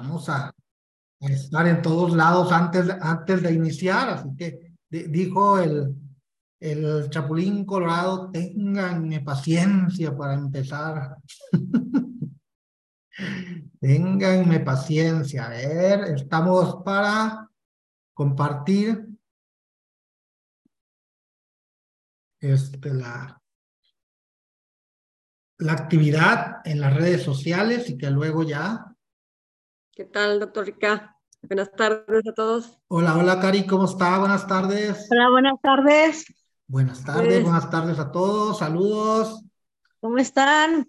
vamos a, estar en todos lados antes, antes de iniciar, así que dijo el, el Chapulín Colorado, tengan paciencia para empezar. Ténganme paciencia. A ver, estamos para compartir este, la, la actividad en las redes sociales y que luego ya. ¿Qué tal, doctor Rica? Buenas tardes a todos. Hola, hola, Cari, ¿cómo está? Buenas tardes. Hola, buenas tardes. Buenas tardes, pues buenas tardes a todos. Saludos. ¿Cómo están?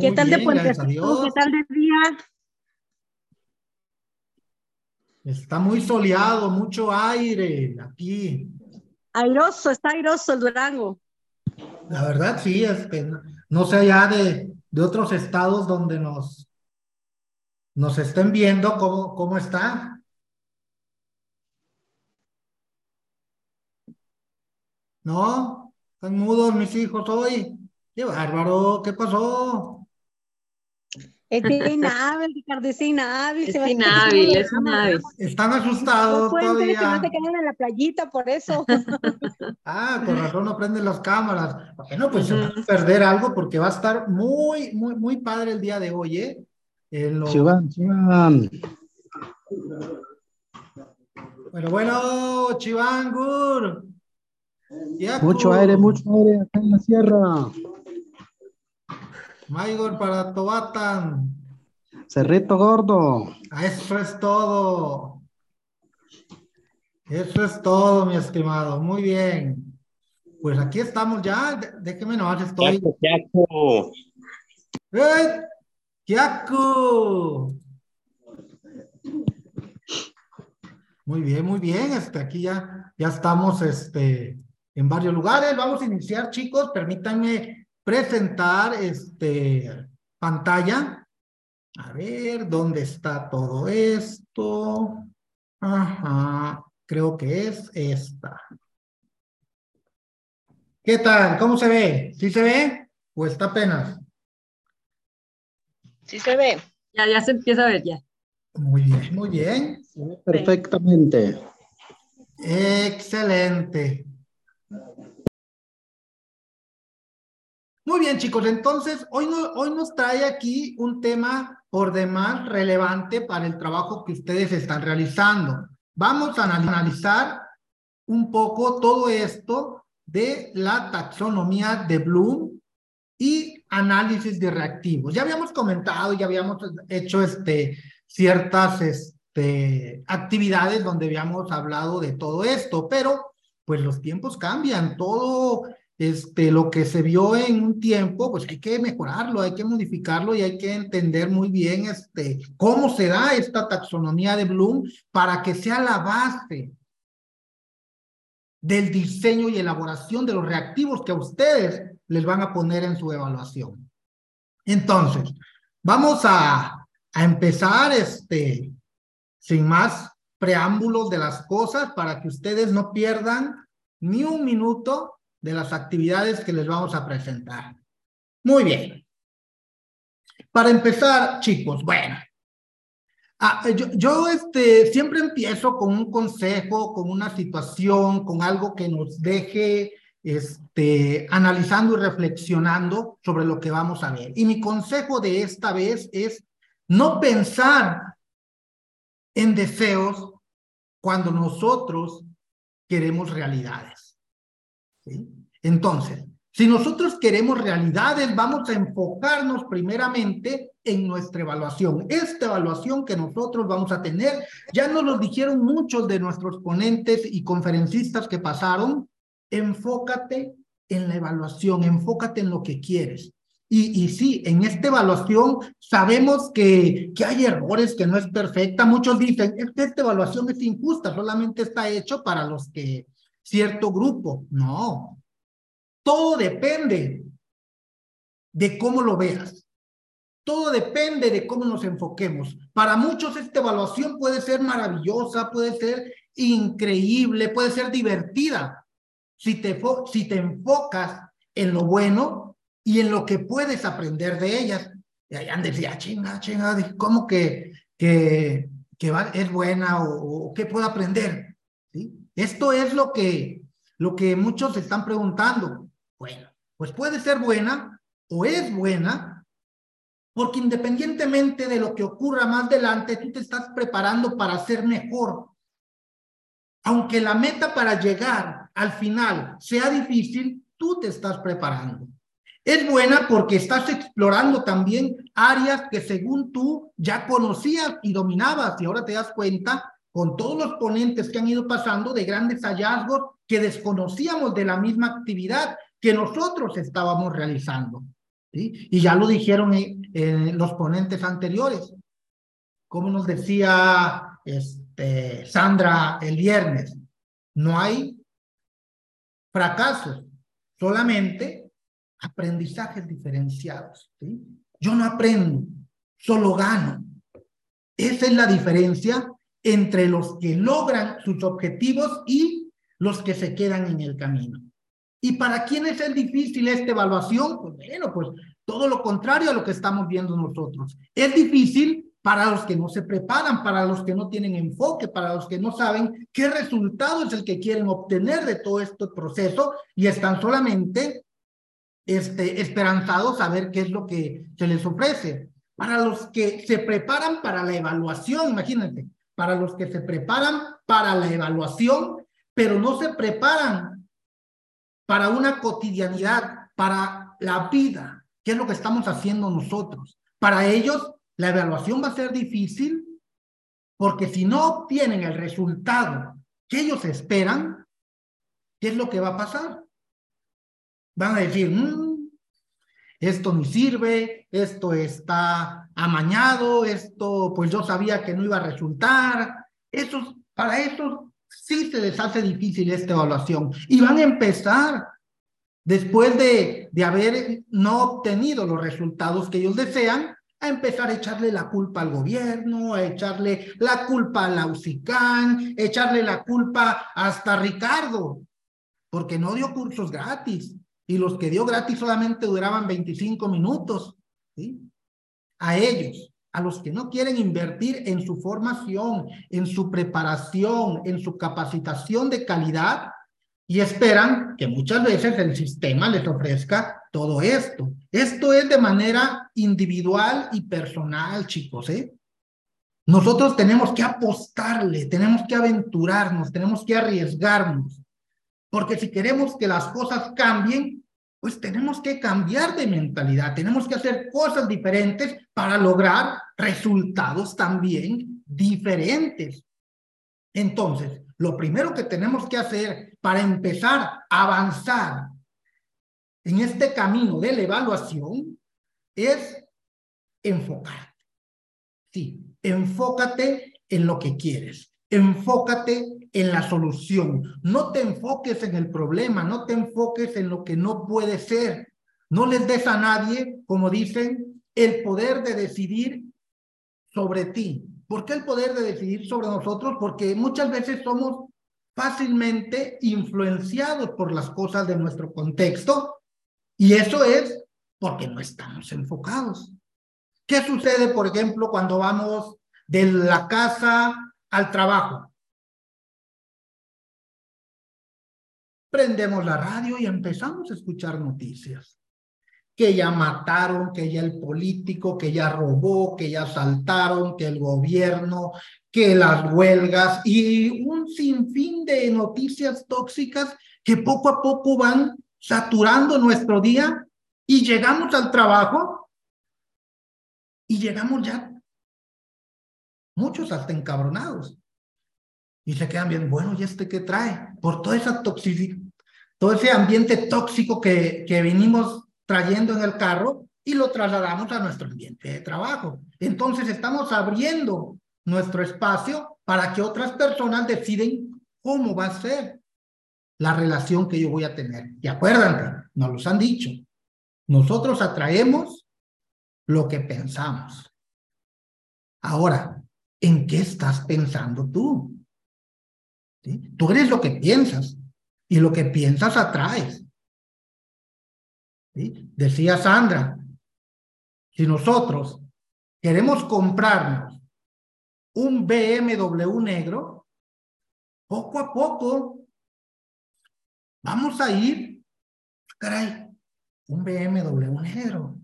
¿Qué tal de Puente ¿Qué tal de día? Está muy soleado, mucho aire aquí. Airoso, está airoso el Durango. La verdad, sí, es que no sé allá de, de otros estados donde nos, nos estén viendo cómo, cómo está. ¿No? Están mudos mis hijos hoy. Qué bárbaro, ¿qué pasó? Es inhábil, Ricardo, es inhábil. Es inhábil, es inhábil. Están asustados no todavía. No se quedan en la playita, por eso. ah, con razón no prenden las cámaras. Bueno, pues se va a perder algo porque va a estar muy, muy, muy padre el día de hoy, ¿eh? Lo... Chiván, Chiván. Bueno, bueno, Chivangur. Mucho aire, mucho aire acá en la sierra. Maigor para Tobatan. Cerrito gordo. Eso es todo. Eso es todo, mi estimado. Muy bien. Pues aquí estamos ya. Déjeme nomás, estoy. Yaku, ¡Eh! ¡Yaku! Muy bien, muy bien. Este, aquí ya, ya estamos este, en varios lugares. Vamos a iniciar, chicos. Permítanme presentar este pantalla. A ver, ¿dónde está todo esto? Ajá, creo que es esta. ¿Qué tal? ¿Cómo se ve? ¿Sí se ve? ¿O está apenas? Sí se ve. Ya, ya se empieza a ver ya. Muy bien, muy bien. Perfectamente. Excelente. Muy bien, chicos, entonces hoy, hoy nos trae aquí un tema por demás relevante para el trabajo que ustedes están realizando. Vamos a analizar un poco todo esto de la taxonomía de Bloom y análisis de reactivos. Ya habíamos comentado, ya habíamos hecho este, ciertas este, actividades donde habíamos hablado de todo esto, pero pues los tiempos cambian, todo este, lo que se vio en un tiempo, pues hay que mejorarlo, hay que modificarlo y hay que entender muy bien este, cómo se da esta taxonomía de Bloom para que sea la base del diseño y elaboración de los reactivos que a ustedes les van a poner en su evaluación. Entonces, vamos a, empezar este, sin más preámbulos de las cosas para que ustedes no pierdan ni un minuto de las actividades que les vamos a presentar. Muy bien. Para empezar, chicos, bueno, ah, yo, yo, este, siempre empiezo con un consejo, con una situación, con algo que nos deje este, analizando y reflexionando sobre lo que vamos a ver. Y mi consejo de esta vez es no pensar en deseos cuando nosotros queremos realidades. Entonces, si nosotros queremos realidades, vamos a enfocarnos primeramente en nuestra evaluación. Esta evaluación que nosotros vamos a tener, ya nos lo dijeron muchos de nuestros ponentes y conferencistas que pasaron, enfócate en la evaluación, enfócate en lo que quieres. Y, y sí, en esta evaluación sabemos que, que hay errores, que no es perfecta. Muchos dicen, que esta evaluación es injusta, solamente está hecho para los que cierto grupo. No. Todo depende de cómo lo veas. Todo depende de cómo nos enfoquemos. Para muchos esta evaluación puede ser maravillosa, puede ser increíble, puede ser divertida. Si te, si te enfocas en lo bueno y en lo que puedes aprender de ellas. Y ahí decía, chinga, chinga, ¿cómo que que, que es buena o, qué puedo aprender. ¿sí? Esto es lo que, lo que muchos están preguntando. Bueno, pues puede ser buena o es buena, porque independientemente de lo que ocurra más adelante, tú te estás preparando para ser mejor. Aunque la meta para llegar al final sea difícil, tú te estás preparando. Es buena porque estás explorando también áreas que según tú ya conocías y dominabas y ahora te das cuenta con todos los ponentes que han ido pasando de grandes hallazgos que desconocíamos de la misma actividad que nosotros estábamos realizando. Y ya lo dijeron en, los ponentes anteriores. Como nos decía este, Sandra el viernes, no hay fracasos, solamente aprendizajes diferenciados. ¿sí? Yo no aprendo, solo gano. Esa es la diferencia entre los que logran sus objetivos y los que se quedan en el camino. ¿Y para quiénes es difícil esta evaluación? Pues bueno, pues todo lo contrario a lo que estamos viendo nosotros. Es difícil para los que no se preparan, para los que no tienen enfoque, para los que no saben qué resultado es el que quieren obtener de todo este proceso y están solamente este, esperanzados a ver qué es lo que se les ofrece. Para los que se preparan para la evaluación, imagínate, para los que se preparan para la evaluación, pero no se preparan para una cotidianidad, para la vida, que es lo que estamos haciendo nosotros. Para ellos, la evaluación va a ser difícil porque si no obtienen el resultado que ellos esperan, ¿qué es lo que va a pasar? Van a decir, mm, esto no sirve, esto está amañado, esto pues yo sabía que no iba a resultar. Eso, para eso sí se les hace difícil esta evaluación. Y van a empezar, después de, de haber no obtenido los resultados que ellos desean, a empezar a echarle la culpa al gobierno, a echarle la culpa a Lausicán, echarle la culpa hasta a Ricardo, porque no dio cursos gratis y los que dio gratis solamente duraban 25 minutos. A ellos, a los que no quieren invertir en su formación, en su preparación, en su capacitación de calidad y esperan que muchas veces el sistema les ofrezca todo esto. Esto es de manera individual y personal, chicos, ¿eh? Nosotros tenemos que apostarle, tenemos que aventurarnos, tenemos que arriesgarnos. Porque si queremos que las cosas cambien, pues tenemos que cambiar de mentalidad, tenemos que hacer cosas diferentes para lograr resultados también diferentes. Entonces, lo primero que tenemos que hacer para empezar a avanzar en este camino de la evaluación es enfocarte. Sí, enfócate en lo que quieres. Enfócate en la solución. No te enfoques en el problema, no te enfoques en lo que no puede ser. No les des a nadie, como dicen, el poder de decidir sobre ti. ¿Por qué el poder de decidir sobre nosotros? Porque muchas veces somos fácilmente influenciados por las cosas de nuestro contexto y eso es porque no estamos enfocados. ¿Qué sucede, por ejemplo, cuando vamos de la casa al trabajo. Prendemos la radio y empezamos a escuchar noticias. Que ya mataron, que ya el político, que ya robó, que ya asaltaron, que el gobierno, que las huelgas y un sinfín de noticias tóxicas que poco a poco van saturando nuestro día y llegamos al trabajo y llegamos ya muchos hasta encabronados. Y se quedan bien, bueno, ¿y este qué trae? Por toda esa toxicidad, todo ese ambiente tóxico que, que venimos trayendo en el carro y lo trasladamos a nuestro ambiente de trabajo. Entonces estamos abriendo nuestro espacio para que otras personas deciden cómo va a ser la relación que yo voy a tener. Y acuérdense, nos los han dicho, nosotros atraemos lo que pensamos. Ahora, ¿en qué estás pensando tú? Tú eres lo que piensas y lo que piensas atraes. Decía Sandra, si nosotros queremos comprarnos un BMW negro, poco a poco vamos a ir, caray, un BMW negro.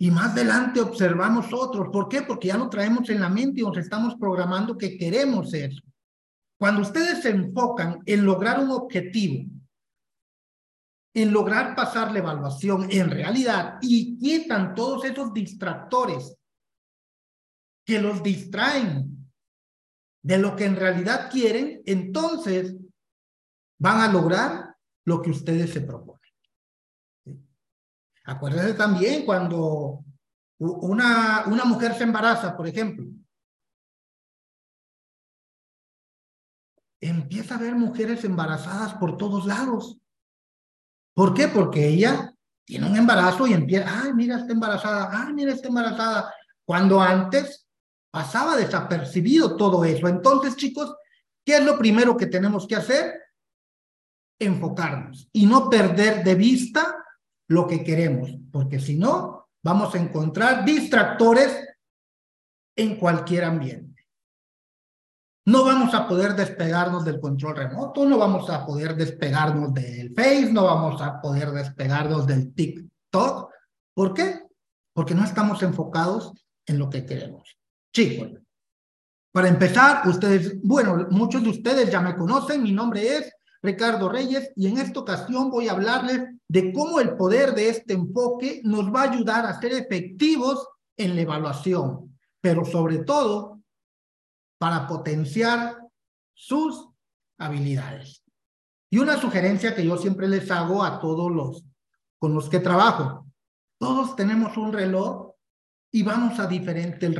Y más adelante observamos otros. ¿Por qué? Porque ya lo traemos en la mente y nos estamos programando que queremos eso. Cuando ustedes se enfocan en lograr un objetivo, en lograr pasar la evaluación en realidad y quitan todos esos distractores que los distraen de lo que en realidad quieren, entonces van a lograr lo que ustedes se proponen. Acuérdense también cuando una, una mujer se embaraza, por ejemplo, empieza a ver mujeres embarazadas por todos lados. ¿Por qué? Porque ella tiene un embarazo y empieza, ay, mira, está embarazada, ay, mira, está embarazada. Cuando antes pasaba desapercibido todo eso. Entonces, chicos, ¿qué es lo primero que tenemos que hacer? Enfocarnos y no perder de vista lo que queremos, porque si no, vamos a encontrar distractores en cualquier ambiente. No vamos a poder despegarnos del control remoto, no vamos a poder despegarnos del Face, no vamos a poder despegarnos del TikTok. ¿Por qué? Porque no estamos enfocados en lo que queremos. Chicos, para empezar, ustedes, bueno, muchos de ustedes ya me conocen, mi nombre es Ricardo Reyes y en esta ocasión voy a hablarles de cómo el poder de este enfoque nos va a ayudar a ser efectivos en la evaluación, pero sobre todo para potenciar sus habilidades. Y una sugerencia que yo siempre les hago a todos los con los que trabajo. Todos tenemos un reloj y vamos a diferentes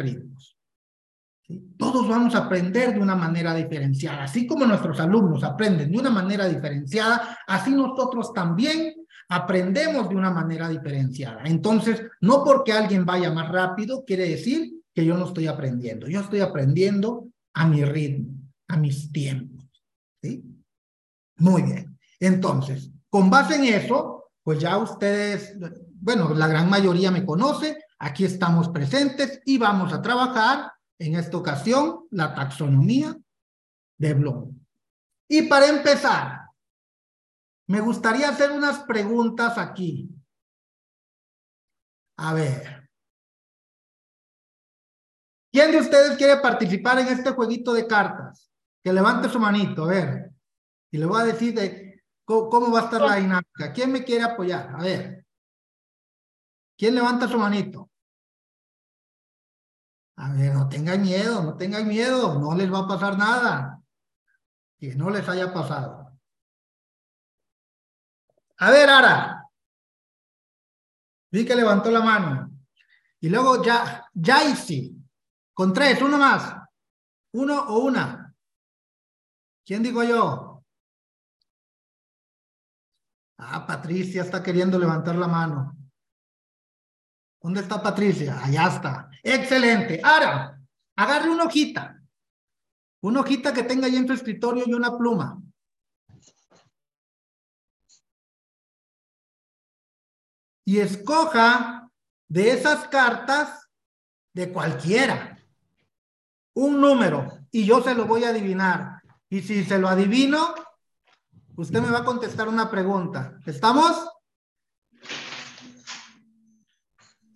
Todos vamos a aprender de una manera diferenciada. Así como nuestros alumnos aprenden de una manera diferenciada, así nosotros también aprendemos de una manera diferenciada. Entonces, no porque alguien vaya más rápido quiere decir que yo no estoy aprendiendo. Yo estoy aprendiendo a mi ritmo, a mis tiempos. ¿sí? Muy bien. Entonces, con base en eso, pues ya ustedes, bueno, la gran mayoría me conoce, aquí estamos presentes y vamos a trabajar en esta ocasión la taxonomía de Bloom. Y para empezar, me gustaría hacer unas preguntas aquí. A ver. ¿Quién de ustedes quiere participar en este jueguito de cartas? Que levante su manito, a ver. Y le voy a decir de cómo, va a estar la dinámica. ¿Quién me quiere apoyar? A ver. ¿Quién levanta su manito? A ver, no tengan miedo, no tengan miedo, no les va a pasar nada. Que no les haya pasado. A ver, Ara. Vi que levantó la mano. Y luego ya, Jaisi. Con tres, uno más. Uno o una. ¿Quién digo yo? Ah, Patricia está queriendo levantar la mano. ¿Dónde está Patricia? Allá está. Excelente. Ahora, agarre una hojita. Una hojita que tenga ahí en su escritorio y una pluma. Y escoja de esas cartas de cualquiera un número y yo se lo voy a adivinar. Y si se lo adivino, usted me va a contestar una pregunta. ¿Estamos?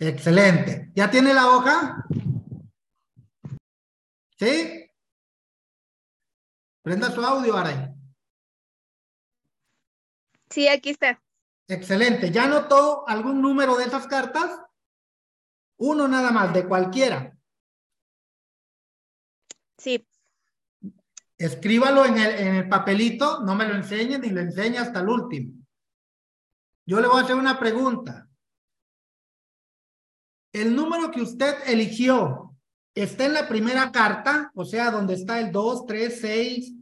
Excelente. ¿Ya tiene la hoja? ¿Sí? Prenda su audio, Aray. Sí, aquí está. Excelente. ¿Ya anotó algún número de esas cartas? Uno nada más, de cualquiera. Sí. Escríbalo en el, en el papelito, no me lo enseñe ni lo enseñe hasta el último. Yo le voy a hacer una pregunta. El número que usted eligió está en la primera carta, o sea, donde está el 2, 3, 6,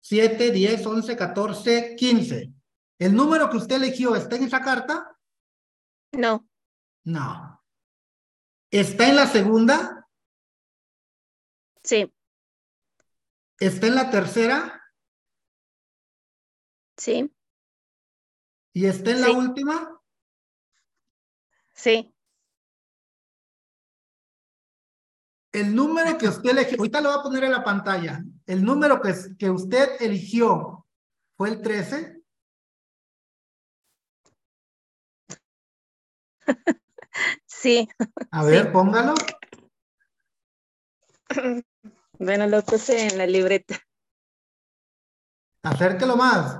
7, 10, 11, 14, 15. ¿El número que usted eligió está en esa carta? No. No. ¿Está en la segunda? Sí. ¿Está en la tercera? Sí. ¿Y está en la última? Sí. El número que usted eligió, ahorita lo voy a poner en la pantalla. El número que, que usted eligió fue el 13. Sí. A ver, póngalo. Bueno, lo puse en la libreta. Acérquelo más.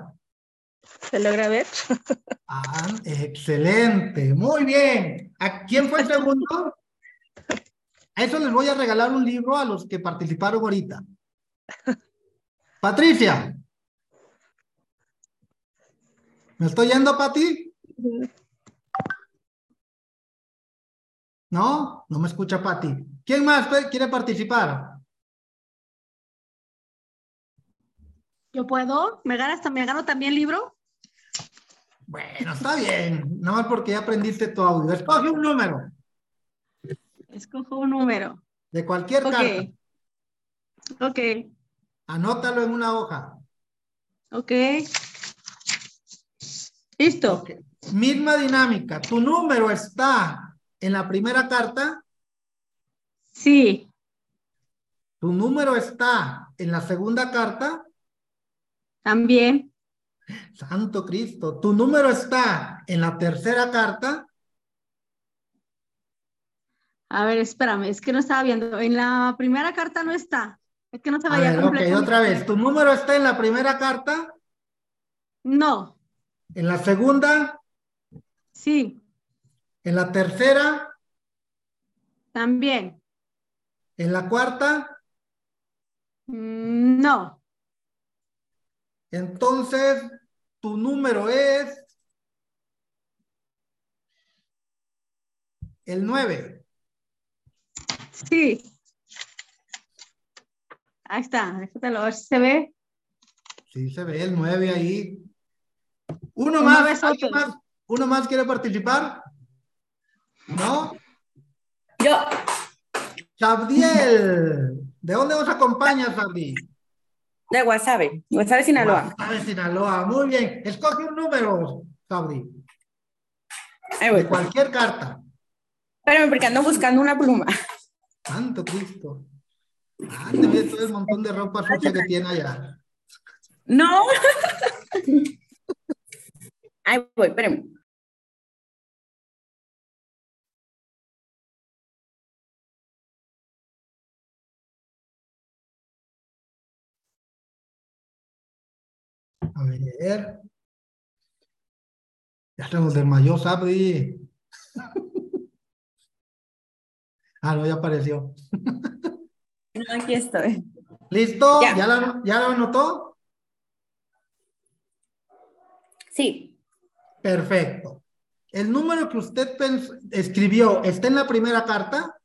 ¿Se logra ver? Ah, excelente. Muy bien. ¿A quién fue el segundo? Eso les voy a regalar un libro a los que participaron ahorita. Patricia. ¿Me estoy yendo, Pati? ¿No? No me escucha Pati. ¿Quién más quiere participar? ¿Yo puedo? ¿Me ganas, me gano también libro? Bueno, está bien. Nada más porque ya aprendiste tu audio. Escoge un número. Escojo un número. De cualquier carta. Ok. Anótalo en una hoja. Ok. Listo. Misma dinámica. ¿Tu número está en la primera carta? Sí. ¿Tu número está en la segunda carta? También. Santo Cristo. ¿Tu número está en la tercera carta? A ver, espérame, es que no estaba viendo. En la primera carta no está. Es que no se vaya a ver, Ok, otra vez. ¿Tu número está en la primera carta? No. ¿En la segunda? Sí. ¿En la tercera? También. ¿En la cuarta? Mm, no. Entonces, tu número es el 9. Sí. Ahí está, déjate a ver si se ve. Sí, se ve el 9 ahí. Uno más, más, ¿Uno más quiere participar? ¿No? Yo. Sabdiel. ¿De dónde nos acompaña, Sabdi? De Guasave, Guasave, Sinaloa. Guasave, Sinaloa, muy bien. Escoge un número, Sabdi. De cualquier carta. Espérame, porque ando buscando una pluma. Santo Cristo. Ah, te ves todo el montón de ropa sucia que tiene allá. No. Ahí voy, espérame. A ver. Ya se nos desmayó, Sabri. Ah, no, ya apareció. aquí estoy. ¿Listo? ¿Ya, ¿Ya, ¿Ya anotó? Sí. Perfecto. ¿El número que usted escribió está en la primera carta?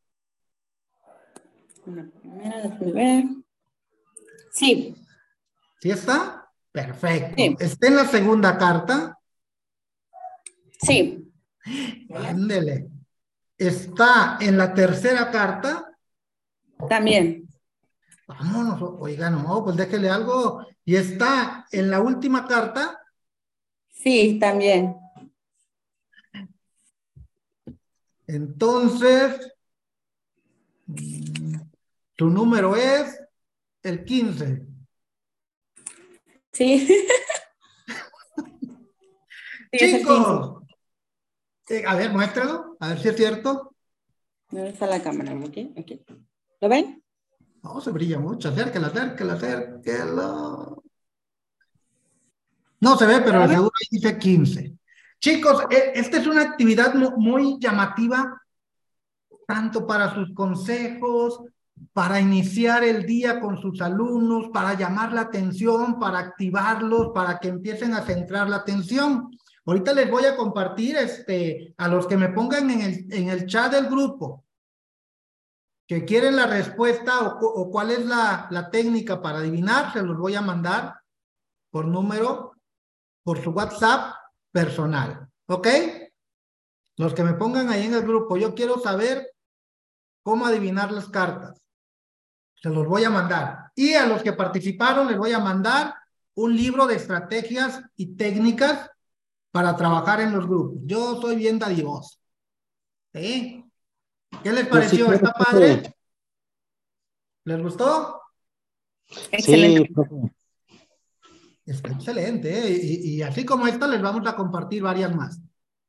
En la primera, déjame ver. Sí. ¿Sí está? Perfecto. ¿Está en la segunda carta? Sí. Ándele. ¿Está en la tercera carta? También. Vámonos, oiga, no, pues déjele algo. ¿Y está en la última carta? Sí, también. Entonces, tu número es el 15. Sí. Chicos, eh, a ver, muéstralo, a ver si es cierto. ¿Dónde está la cámara? Aquí, aquí. ¿Lo ven? No, se brilla mucho. Acérquelo, acérquelo, acérquelo. No se ve, pero seguro ahí dice 15. Chicos, e, esta es una actividad muy llamativa, tanto para sus consejos, para iniciar el día con sus alumnos, para llamar la atención, para activarlos, para que empiecen a centrar la atención. Ahorita les voy a compartir este, a los que me pongan en el, en el chat del grupo que quieren la respuesta o, o cuál es la, la técnica para adivinar, se los voy a mandar por número por su WhatsApp personal. ¿Ok? Los que me pongan ahí en el grupo, yo quiero saber cómo adivinar las cartas. Se los voy a mandar. Y a los que participaron les voy a mandar un libro de estrategias y técnicas para trabajar en los grupos. Yo soy bien dadivoso. ¿Sí? ¿Qué les pareció? ¿Está padre? ¿Les gustó? Excelente. Está excelente, ¿eh? y, y, así como esta les vamos a compartir varias más.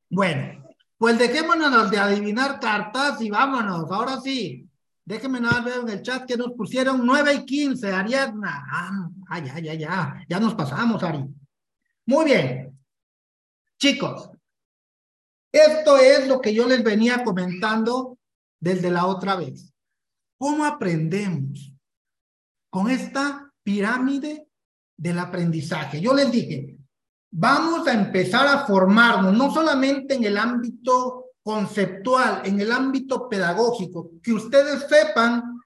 Bueno, pues dejémonos de adivinar cartas y vámonos, ahora sí. Déjenme nada ver en el chat que nos pusieron 9 y 15, Ariadna. Ah, ah, ya, ya, ya, ya nos pasamos, Ari. Muy bien. Chicos, esto es lo que yo les venía comentando desde la otra vez. ¿Cómo aprendemos? Con esta pirámide del aprendizaje. Yo les dije, vamos a empezar a formarnos, no solamente en el ámbito conceptual, en el ámbito pedagógico, que ustedes sepan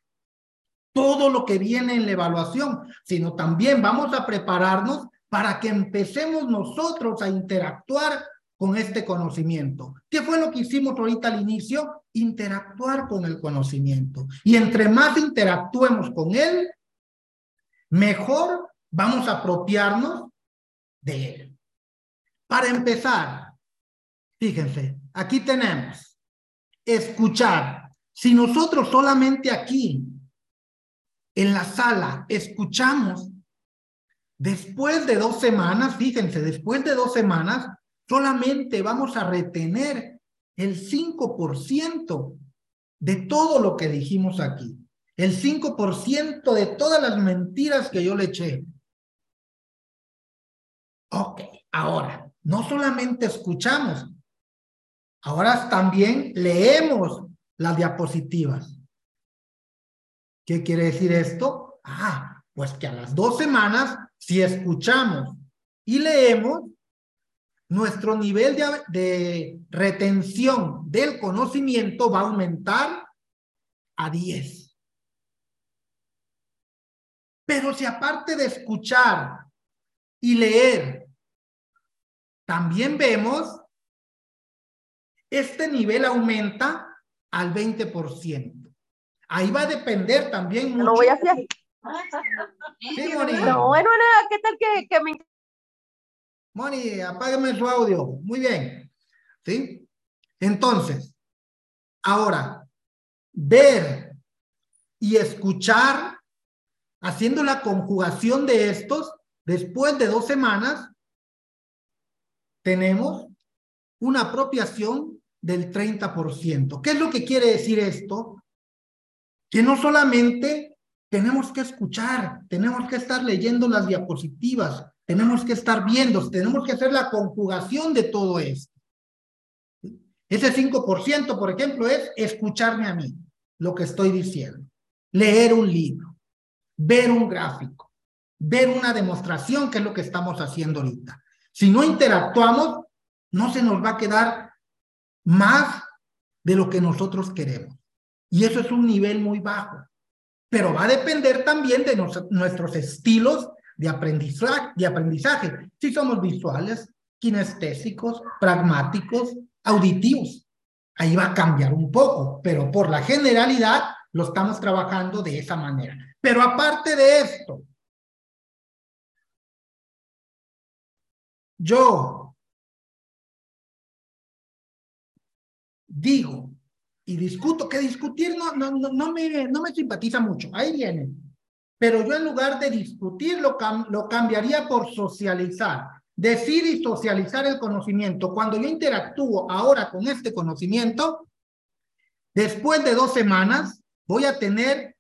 todo lo que viene en la evaluación, sino también vamos a prepararnos para que empecemos nosotros a interactuar con este conocimiento. ¿Qué fue lo que hicimos ahorita al inicio? Interactuar con el conocimiento. Y entre más interactuemos con él, mejor vamos a apropiarnos de él. Para empezar, fíjense, aquí tenemos escuchar. Si nosotros solamente aquí, en la sala, escuchamos, después de dos semanas, fíjense, después de dos semanas, solamente vamos a retener el 5% de todo lo que dijimos aquí. El 5% de todas las mentiras que yo le eché. Ok, ahora, no solamente escuchamos, ahora también leemos las diapositivas. ¿Qué quiere decir esto? Ah, pues que a las dos semanas, si escuchamos y leemos, nuestro nivel de, retención del conocimiento va a aumentar a 10. Pero si aparte de escuchar y leer, también vemos, este nivel aumenta al 20%. Ahí va a depender también mucho. Lo voy a hacer. Sí, Moni. No, bueno, ¿qué tal que, que me Moni, apágame su audio. Muy bien. ¿Sí? Entonces, ahora, ver y escuchar, haciendo la conjugación de estos, después de dos semanas, tenemos una apropiación del 30%. ¿Qué es lo que quiere decir esto? Que no solamente tenemos que escuchar, tenemos que estar leyendo las diapositivas, tenemos que estar viendo, tenemos que hacer la conjugación de todo esto. Ese 5%, por ejemplo, es escucharme a mí, lo que estoy diciendo, leer un libro, ver un gráfico, ver una demostración, que es lo que estamos haciendo ahorita. Si no interactuamos, no se nos va a quedar más de lo que nosotros queremos. Y eso es un nivel muy bajo. Pero va a depender también de nuestros estilos de aprendizaje, de aprendizaje. Si somos visuales, kinestésicos, pragmáticos, auditivos. Ahí va a cambiar un poco, pero por la generalidad lo estamos trabajando de esa manera. Pero aparte de esto, yo digo y discuto, que discutir no, no, no, me, no me simpatiza mucho. Ahí viene pero yo en lugar de discutir lo, lo cambiaría por socializar. Decir y socializar el conocimiento. Cuando yo interactúo ahora con este conocimiento, después de dos semanas voy a tener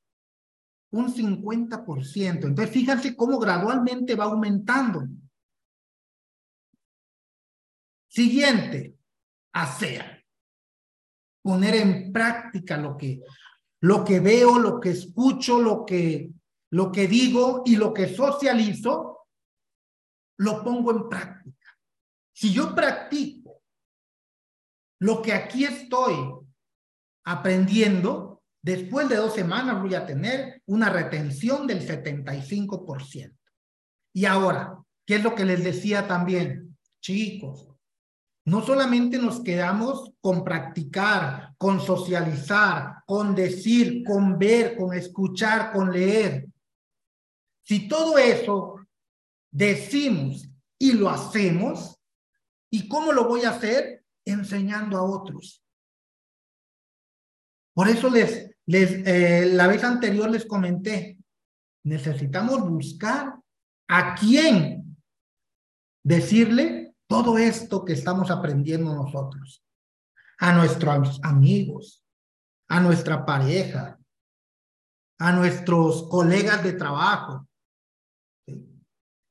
un 50%. Entonces, fíjense cómo gradualmente va aumentando. Siguiente, hacer. Poner en práctica lo que, lo que veo, lo que escucho, lo que lo que digo y lo que socializo, lo pongo en práctica. Si yo practico lo que aquí estoy aprendiendo, después de dos semanas voy a tener una retención del 75%. Y ahora, ¿qué es lo que les decía también? Chicos, no solamente nos quedamos con practicar, con socializar, con decir, con ver, con escuchar, con leer. Si todo eso decimos y lo hacemos, ¿y cómo lo voy a hacer? Enseñando a otros. Por eso les, Les, eh, la vez anterior les comenté, necesitamos buscar a quién decirle todo esto que estamos aprendiendo nosotros. A nuestros amigos, a nuestra pareja, a nuestros colegas de trabajo,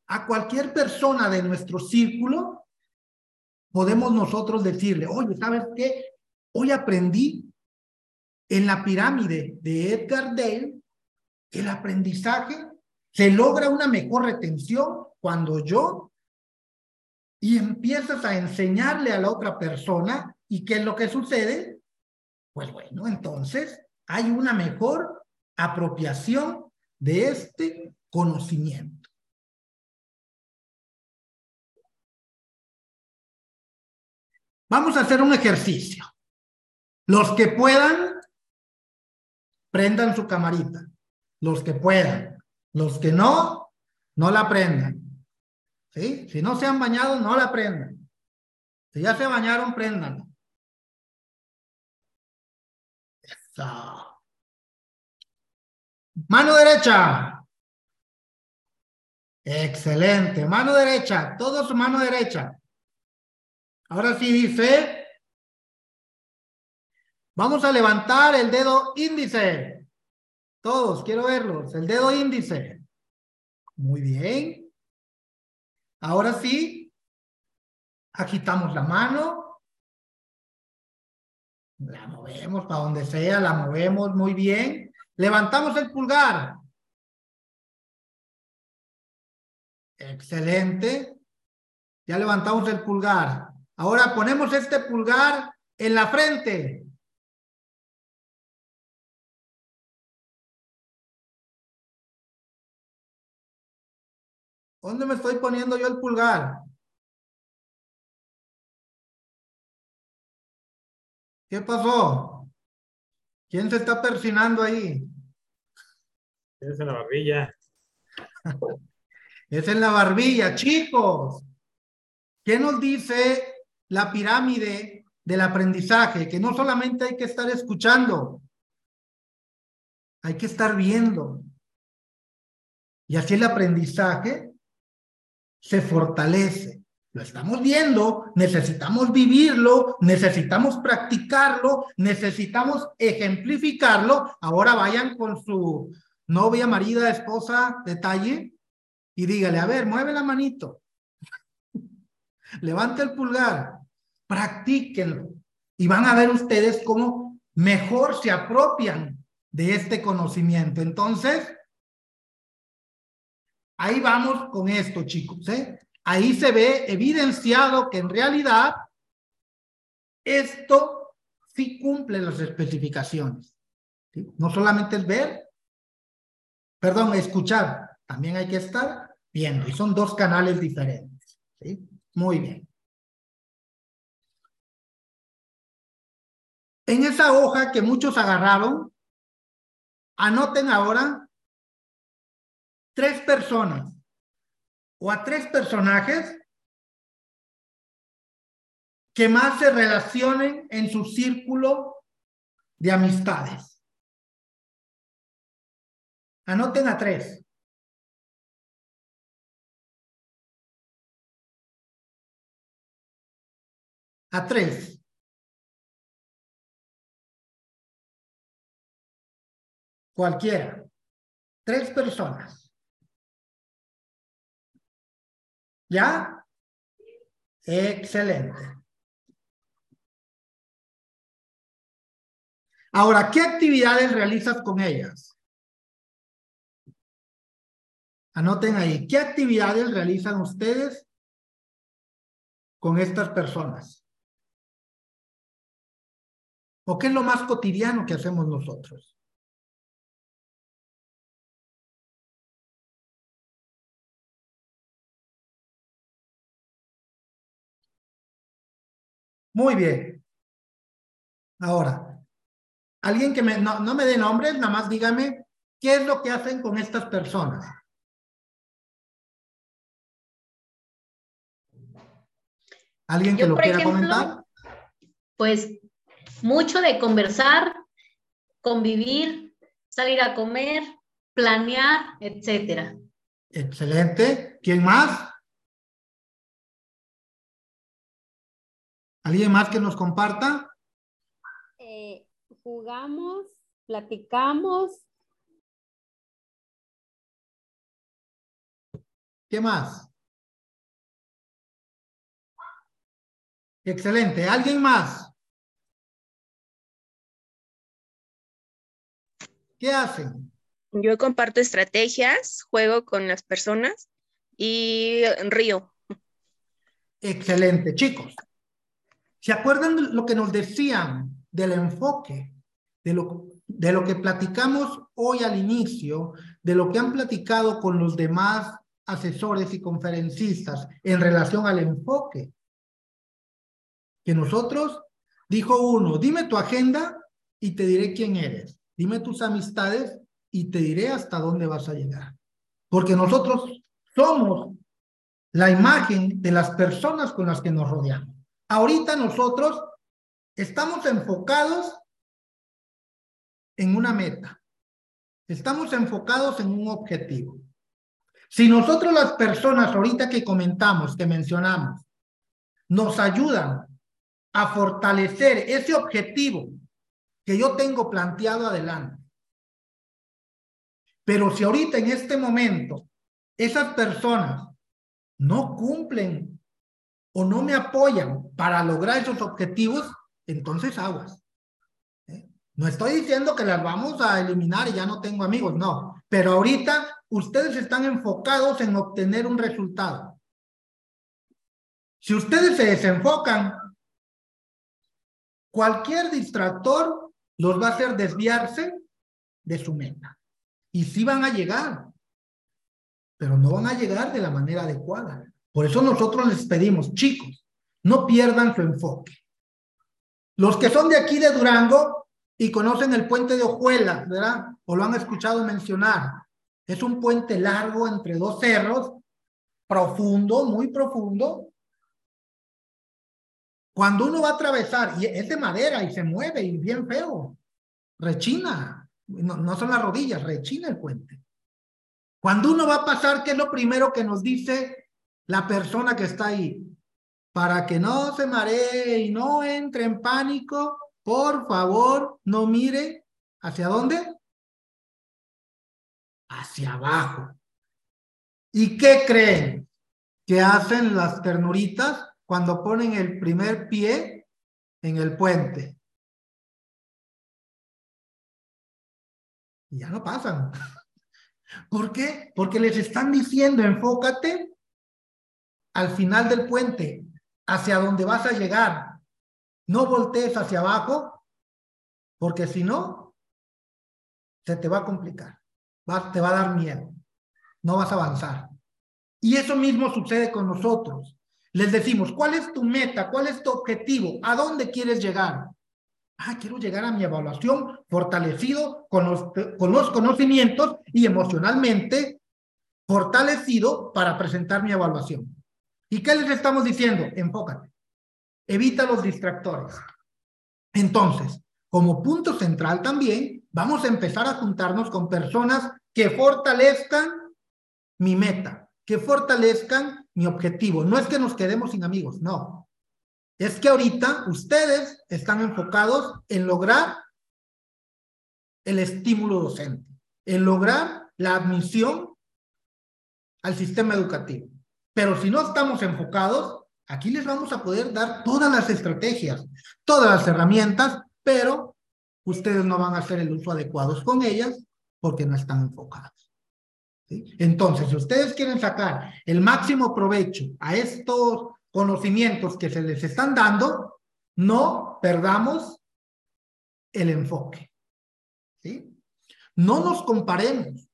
a cualquier persona de nuestro círculo, podemos nosotros decirle, oye, ¿sabes qué? Hoy aprendí en la pirámide de Edgar Dale el aprendizaje se logra una mejor retención cuando yo y empiezas a enseñarle a la otra persona y qué es lo que sucede, pues bueno, entonces hay una mejor apropiación de este conocimiento. Vamos a hacer un ejercicio. Los que puedan, prendan su camarita. Los que puedan. Los que no, no la prendan. ¿Sí? Si no se han bañado, no la prendan. Si ya se bañaron, prendan. Mano derecha. Excelente. Mano derecha. Todos mano derecha. Ahora sí dice. Vamos a levantar el dedo índice. Todos, quiero verlos. El dedo índice. Muy bien. Ahora sí. Agitamos la mano. La movemos para donde sea, la movemos muy bien. Levantamos el pulgar. Excelente. Ya levantamos el pulgar. Ahora ponemos este pulgar en la frente. ¿Dónde me estoy poniendo yo el pulgar? ¿Qué pasó? ¿Quién se está persinando ahí? Es en la barbilla. es en la barbilla, chicos. ¿Qué nos dice la pirámide del aprendizaje? Que no solamente hay que estar escuchando, hay que estar viendo. Y así el aprendizaje se fortalece. Lo estamos viendo, necesitamos vivirlo, necesitamos practicarlo, necesitamos ejemplificarlo. Ahora vayan con su novia, marida, esposa, detalle y dígale, a ver, mueve la manito. Levante el pulgar, practíquenlo y van a ver ustedes cómo mejor se apropian de este conocimiento. Entonces, ahí vamos con esto, chicos. ¿eh? ahí se ve evidenciado que en realidad esto sí cumple las especificaciones. No solamente es ver, perdón, escuchar, también hay que estar viendo. Y son dos canales diferentes. Muy bien. En esa hoja que muchos agarraron, anoten ahora tres personas o a tres personajes que más se relacionen en su círculo de amistades. Anoten a tres. A tres. Cualquiera. Tres personas. ¿Ya? Excelente. Ahora, ¿qué actividades realizas con ellas? Anoten ahí, ¿qué actividades realizan ustedes con estas personas? ¿O qué es lo más cotidiano que hacemos nosotros? Muy bien. Ahora, alguien que me, no, me dé nombres, nada más dígame qué es lo que hacen con estas personas. ¿Alguien que lo quiera comentar? Pues mucho de conversar convivir, salir a comer, planear, etcétera. Excelente. ¿Quién más? ¿Alguien más que nos comparta? Eh, jugamos, platicamos. ¿Qué más? Excelente. ¿Alguien más? ¿Qué hacen? Yo comparto estrategias, juego con las personas y río. Excelente, chicos. ¿Se acuerdan lo que nos decían del enfoque, de lo, de lo que platicamos hoy al inicio, de lo que han platicado con los demás asesores y conferencistas en relación al enfoque? Que nosotros, dijo uno, dime tu agenda y te diré quién eres. Dime tus amistades y te diré hasta dónde vas a llegar. Porque nosotros somos la imagen de las personas con las que nos rodeamos. Ahorita nosotros estamos enfocados en una meta. Estamos enfocados en un objetivo. Si nosotros las personas ahorita que comentamos, que mencionamos, nos ayudan a fortalecer ese objetivo que yo tengo planteado adelante. Pero si ahorita en este momento esas personas no cumplen o no me apoyan para lograr esos objetivos, entonces aguas. ¿Eh? No estoy diciendo que las vamos a eliminar y ya no tengo amigos, no. Pero ahorita ustedes están enfocados en obtener un resultado. Si ustedes se desenfocan, cualquier distractor los va a hacer desviarse de su meta. Y sí van a llegar, pero no van a llegar de la manera adecuada. Por eso nosotros les pedimos, chicos, no pierdan su enfoque. Los que son de aquí de Durango y conocen el puente de Ojuela, ¿verdad? O lo han escuchado mencionar. Es un puente largo entre dos cerros, profundo, muy profundo. Cuando uno va a atravesar, y es de madera y se mueve y bien feo, rechina, no, no son las rodillas, rechina el puente. Cuando uno va a pasar, ¿qué es lo primero que nos dice la persona que está ahí. Para que no se maree y no entre en pánico, por favor, no mire hacia dónde? Hacia abajo. ¿Y qué creen que hacen las ternuritas cuando ponen el primer pie en el puente? Y ya no pasan. ¿Por qué? Porque les están diciendo, enfócate al final del puente, hacia donde vas a llegar, no voltees hacia abajo, porque si no, se te va a complicar, te va a dar miedo, no vas a avanzar. Y eso mismo sucede con nosotros. Les decimos, ¿cuál es tu meta? ¿Cuál es tu objetivo? ¿A dónde quieres llegar? Ah, quiero llegar a mi evaluación fortalecido con los, con los conocimientos y emocionalmente fortalecido para presentar mi evaluación. ¿Y qué les estamos diciendo? Enfócate. Evita los distractores. Entonces, como punto central también, vamos a empezar a juntarnos con personas que fortalezcan mi meta, que fortalezcan mi objetivo. No es que nos quedemos sin amigos, no. Es que ahorita ustedes están enfocados en lograr el estímulo docente, en lograr la admisión al sistema educativo. Pero si no estamos enfocados, aquí les vamos a poder dar todas las estrategias, todas las herramientas, pero ustedes no van a hacer el uso adecuado con ellas porque no están enfocados. Entonces, si ustedes quieren sacar el máximo provecho a estos conocimientos que se les están dando, no perdamos el enfoque. ¿sí? No nos comparemos.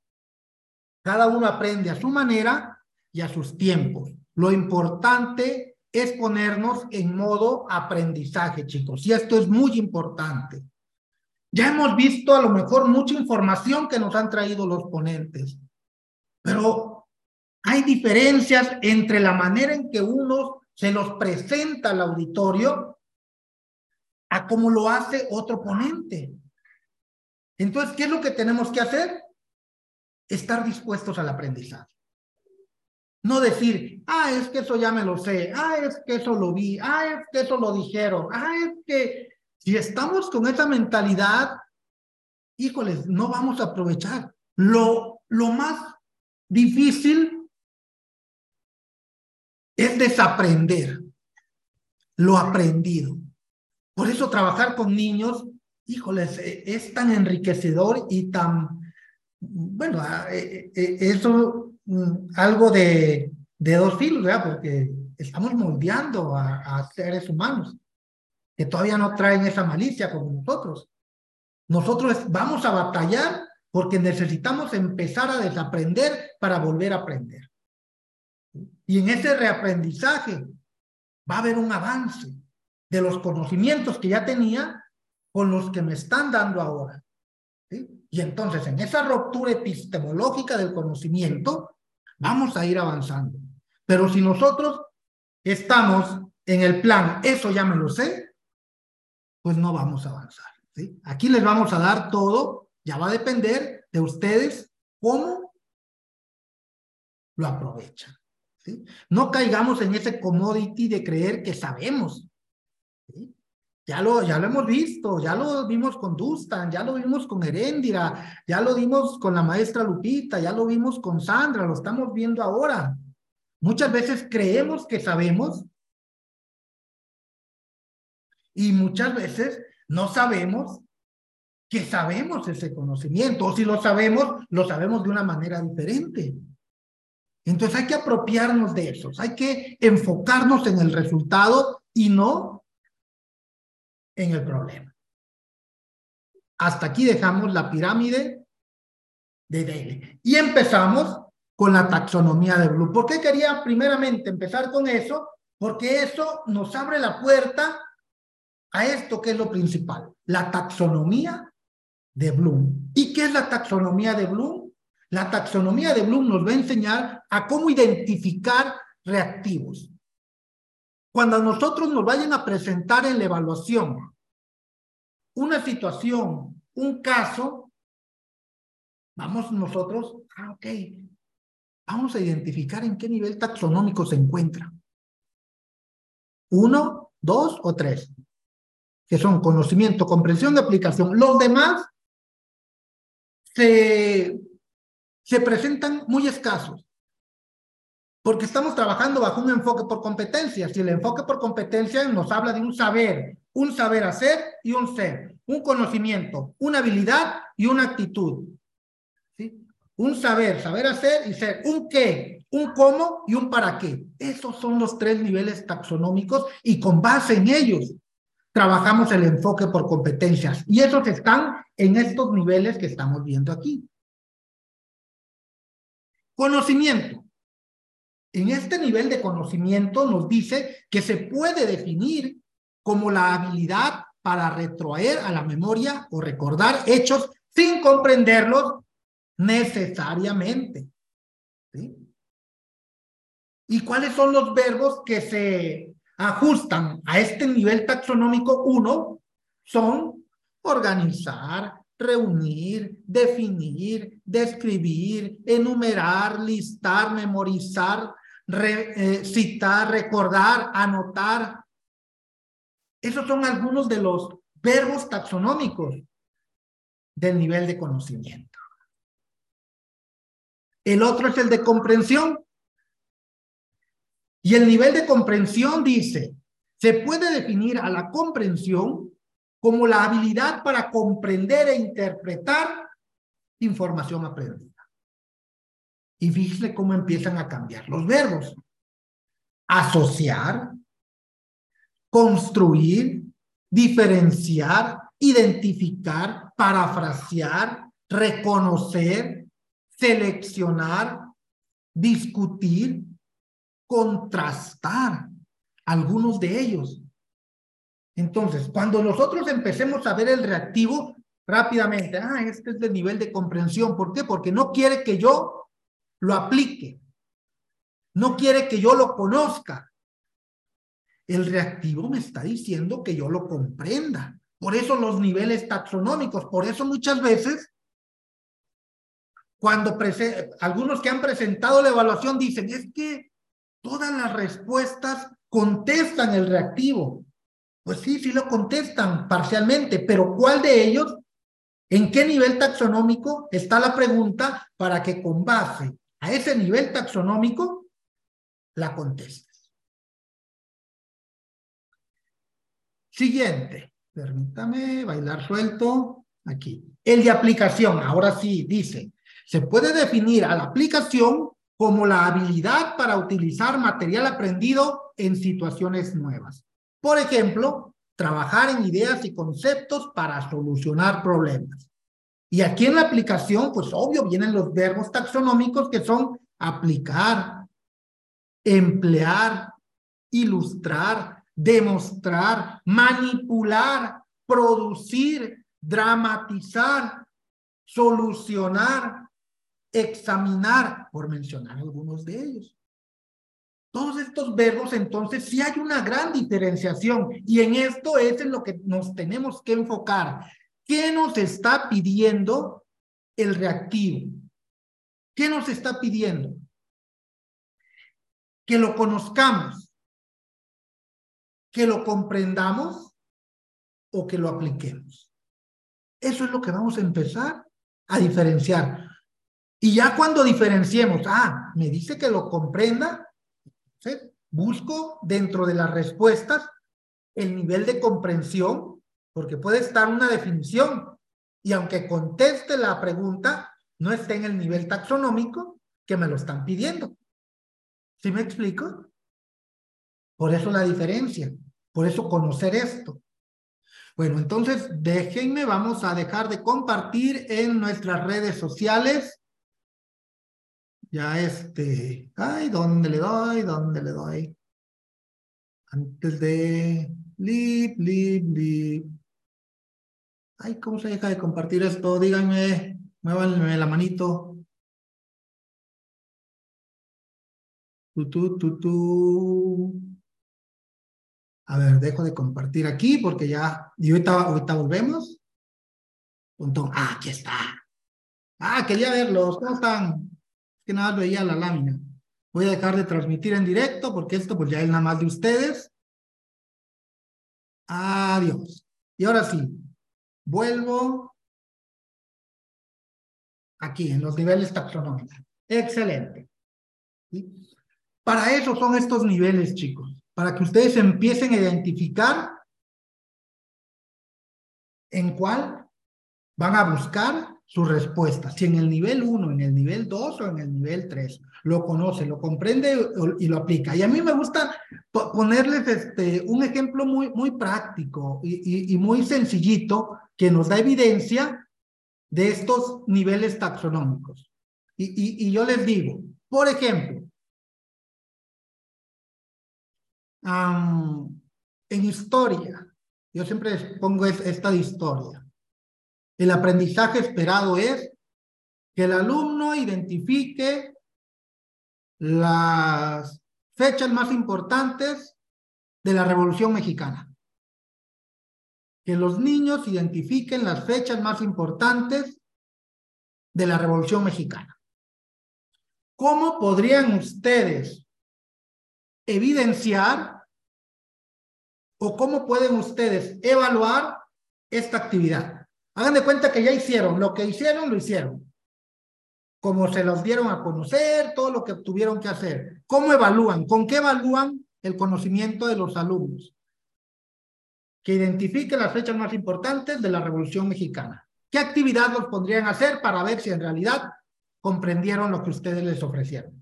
Cada uno aprende a su manera y a sus tiempos. Lo importante es ponernos en modo aprendizaje, chicos, y esto es muy importante. Ya hemos visto a lo mejor mucha información que nos han traído los ponentes, pero hay diferencias entre la manera en que uno se los presenta al auditorio a cómo lo hace otro ponente. Entonces, ¿qué es lo que tenemos que hacer? Estar dispuestos al aprendizaje. No decir, ah, es que eso ya me lo sé, ah, es que eso lo vi, ah, es que eso lo dijeron, ah, es que si estamos con esa mentalidad, híjoles, no vamos a aprovechar. Lo, lo más difícil es desaprender lo aprendido. Por eso trabajar con niños, híjoles, e, es tan enriquecedor y tan, bueno, e, e, eso algo de, de dos filos, ¿verdad? Porque estamos moldeando a, a seres humanos que todavía no traen esa malicia como nosotros. Nosotros vamos a batallar porque necesitamos empezar a desaprender para volver a aprender. Y en ese reaprendizaje va a haber un avance de los conocimientos que ya tenía con los que me están dando ahora. Y entonces en esa ruptura epistemológica del conocimiento vamos a ir avanzando. Pero si nosotros estamos en el plan, eso ya me lo sé, pues no vamos a avanzar. Aquí les vamos a dar todo, ya va a depender de ustedes cómo lo aprovechan. No caigamos en ese commodity de creer que sabemos. Ya lo, ya lo hemos visto, ya lo vimos con Dustan, ya lo vimos con Heréndira, ya lo vimos con la maestra Lupita, ya lo vimos con Sandra, lo estamos viendo ahora. Muchas veces creemos que sabemos y muchas veces no sabemos que sabemos ese conocimiento, o si lo sabemos, lo sabemos de una manera diferente. Entonces hay que apropiarnos de eso, hay que enfocarnos en el resultado y no en el problema. Hasta aquí dejamos la pirámide de Dale. Y empezamos con la taxonomía de Bloom. ¿Por qué quería primeramente empezar con eso? Porque eso nos abre la puerta a esto que es lo principal, la taxonomía de Bloom. ¿Y qué es la taxonomía de Bloom? La taxonomía de Bloom nos va a enseñar a cómo identificar reactivos. Cuando nosotros nos vayan a presentar en la evaluación una situación, un caso, vamos nosotros, ah, ok, vamos a identificar en qué nivel taxonómico se encuentra. Uno, dos o tres que son conocimiento, comprensión de aplicación. Los demás se, se presentan muy escasos, porque estamos trabajando bajo un enfoque por competencias, y el enfoque por competencia nos habla de un saber, un saber hacer y un ser, un conocimiento, una habilidad y una actitud. Un saber, saber hacer y ser, un qué, un cómo y un para qué. Esos son los tres niveles taxonómicos y con base en ellos trabajamos el enfoque por competencias y esos están en estos niveles que estamos viendo aquí. Conocimiento. En este nivel de conocimiento nos dice que se puede definir como la habilidad para retroaer a la memoria o recordar hechos sin comprenderlos necesariamente. ¿Y cuáles son los verbos que se ajustan a este nivel taxonómico uno son organizar, reunir, definir, describir, enumerar, listar, memorizar, eh, citar, recordar, anotar. Esos son algunos de los verbos taxonómicos del nivel de conocimiento. El otro es el de comprensión. Y el nivel de comprensión dice, se puede definir a la comprensión como la habilidad para comprender e interpretar información aprendida. Y fíjese cómo empiezan a cambiar los verbos. Asociar, construir, diferenciar, identificar, parafrasear, reconocer, seleccionar, discutir, contrastar algunos de ellos. Entonces, cuando nosotros empecemos a ver el reactivo, rápidamente, ah, este es el nivel de comprensión. ¿Por qué? Porque no quiere que yo lo aplique. No quiere que yo lo conozca. El reactivo me está diciendo que yo lo comprenda. Por eso los niveles taxonómicos, por eso muchas veces, cuando algunos que han presentado la evaluación dicen, es que todas las respuestas contestan el reactivo. Pues sí, sí lo contestan parcialmente, pero ¿cuál de ellos? ¿En qué nivel taxonómico está la pregunta para que con base a ese nivel taxonómico la contestes? Siguiente. Permítame bailar suelto. Aquí. El de aplicación. Ahora sí, dice. Se puede definir a la aplicación como la habilidad para utilizar material aprendido en situaciones nuevas. Por ejemplo, trabajar en ideas y conceptos para solucionar problemas. Y aquí en la aplicación, pues obvio, vienen los verbos taxonómicos que son aplicar, emplear, ilustrar, demostrar, manipular, producir, dramatizar, solucionar, examinar, por mencionar algunos de ellos. Todos estos verbos, entonces, sí hay una gran diferenciación y en esto es en lo que nos tenemos que enfocar. ¿Qué nos está pidiendo el reactivo? ¿Qué nos está pidiendo? Que lo conozcamos, que lo comprendamos o que lo apliquemos. Eso es lo que vamos a empezar a diferenciar. Y ya cuando diferenciemos, ah, me dice que lo comprenda, busco dentro de las respuestas el nivel de comprensión, porque puede estar una definición y aunque conteste la pregunta, no esté en el nivel taxonómico que me lo están pidiendo. ¿Sí me explico? Por eso la diferencia. Por eso conocer esto. Bueno, entonces déjenme, vamos a dejar de compartir en nuestras redes sociales. Ya este, ay, ¿dónde le doy? ¿Dónde le doy? Antes de lip, lip, lip. Ay, ¿cómo se deja de compartir esto? Díganme, muévanme la manito. Tu, tu, tu, tu. A ver, dejo de compartir aquí porque ya, y ahorita, ahorita volvemos. Punto. Ah, aquí está. Ah, quería verlos. ¿Cómo están? Es que nada más veía la lámina. Voy a dejar de transmitir en directo porque esto pues ya es nada más de ustedes. Adiós. Y ahora sí, vuelvo aquí en los niveles taxonómicos. Excelente. Para eso son estos niveles, chicos para que ustedes empiecen a identificar en cuál van a buscar sus respuestas, si en el nivel 1, en el nivel 2 o en el nivel 3. Lo conoce, lo comprende y lo aplica. Y a mí me gusta ponerles este, un ejemplo muy, muy práctico y, y muy sencillito que nos da evidencia de estos niveles taxonómicos. Y, y, y, yo les digo, por ejemplo, en historia, yo siempre pongo esta de historia. El aprendizaje esperado es que el alumno identifique las fechas más importantes de la Revolución Mexicana. Que los niños identifiquen las fechas más importantes de la Revolución Mexicana. ¿Cómo podrían ustedes evidenciar o cómo pueden ustedes evaluar esta actividad. Hagan de cuenta que ya hicieron, lo que hicieron, lo hicieron. Como se los dieron a conocer, todo lo que tuvieron que hacer. ¿Cómo evalúan? ¿Con qué evalúan el conocimiento de los alumnos? Que identifiquen las fechas más importantes de la Revolución Mexicana. ¿Qué actividad los pondrían a hacer para ver si en realidad comprendieron lo que ustedes les ofrecieron?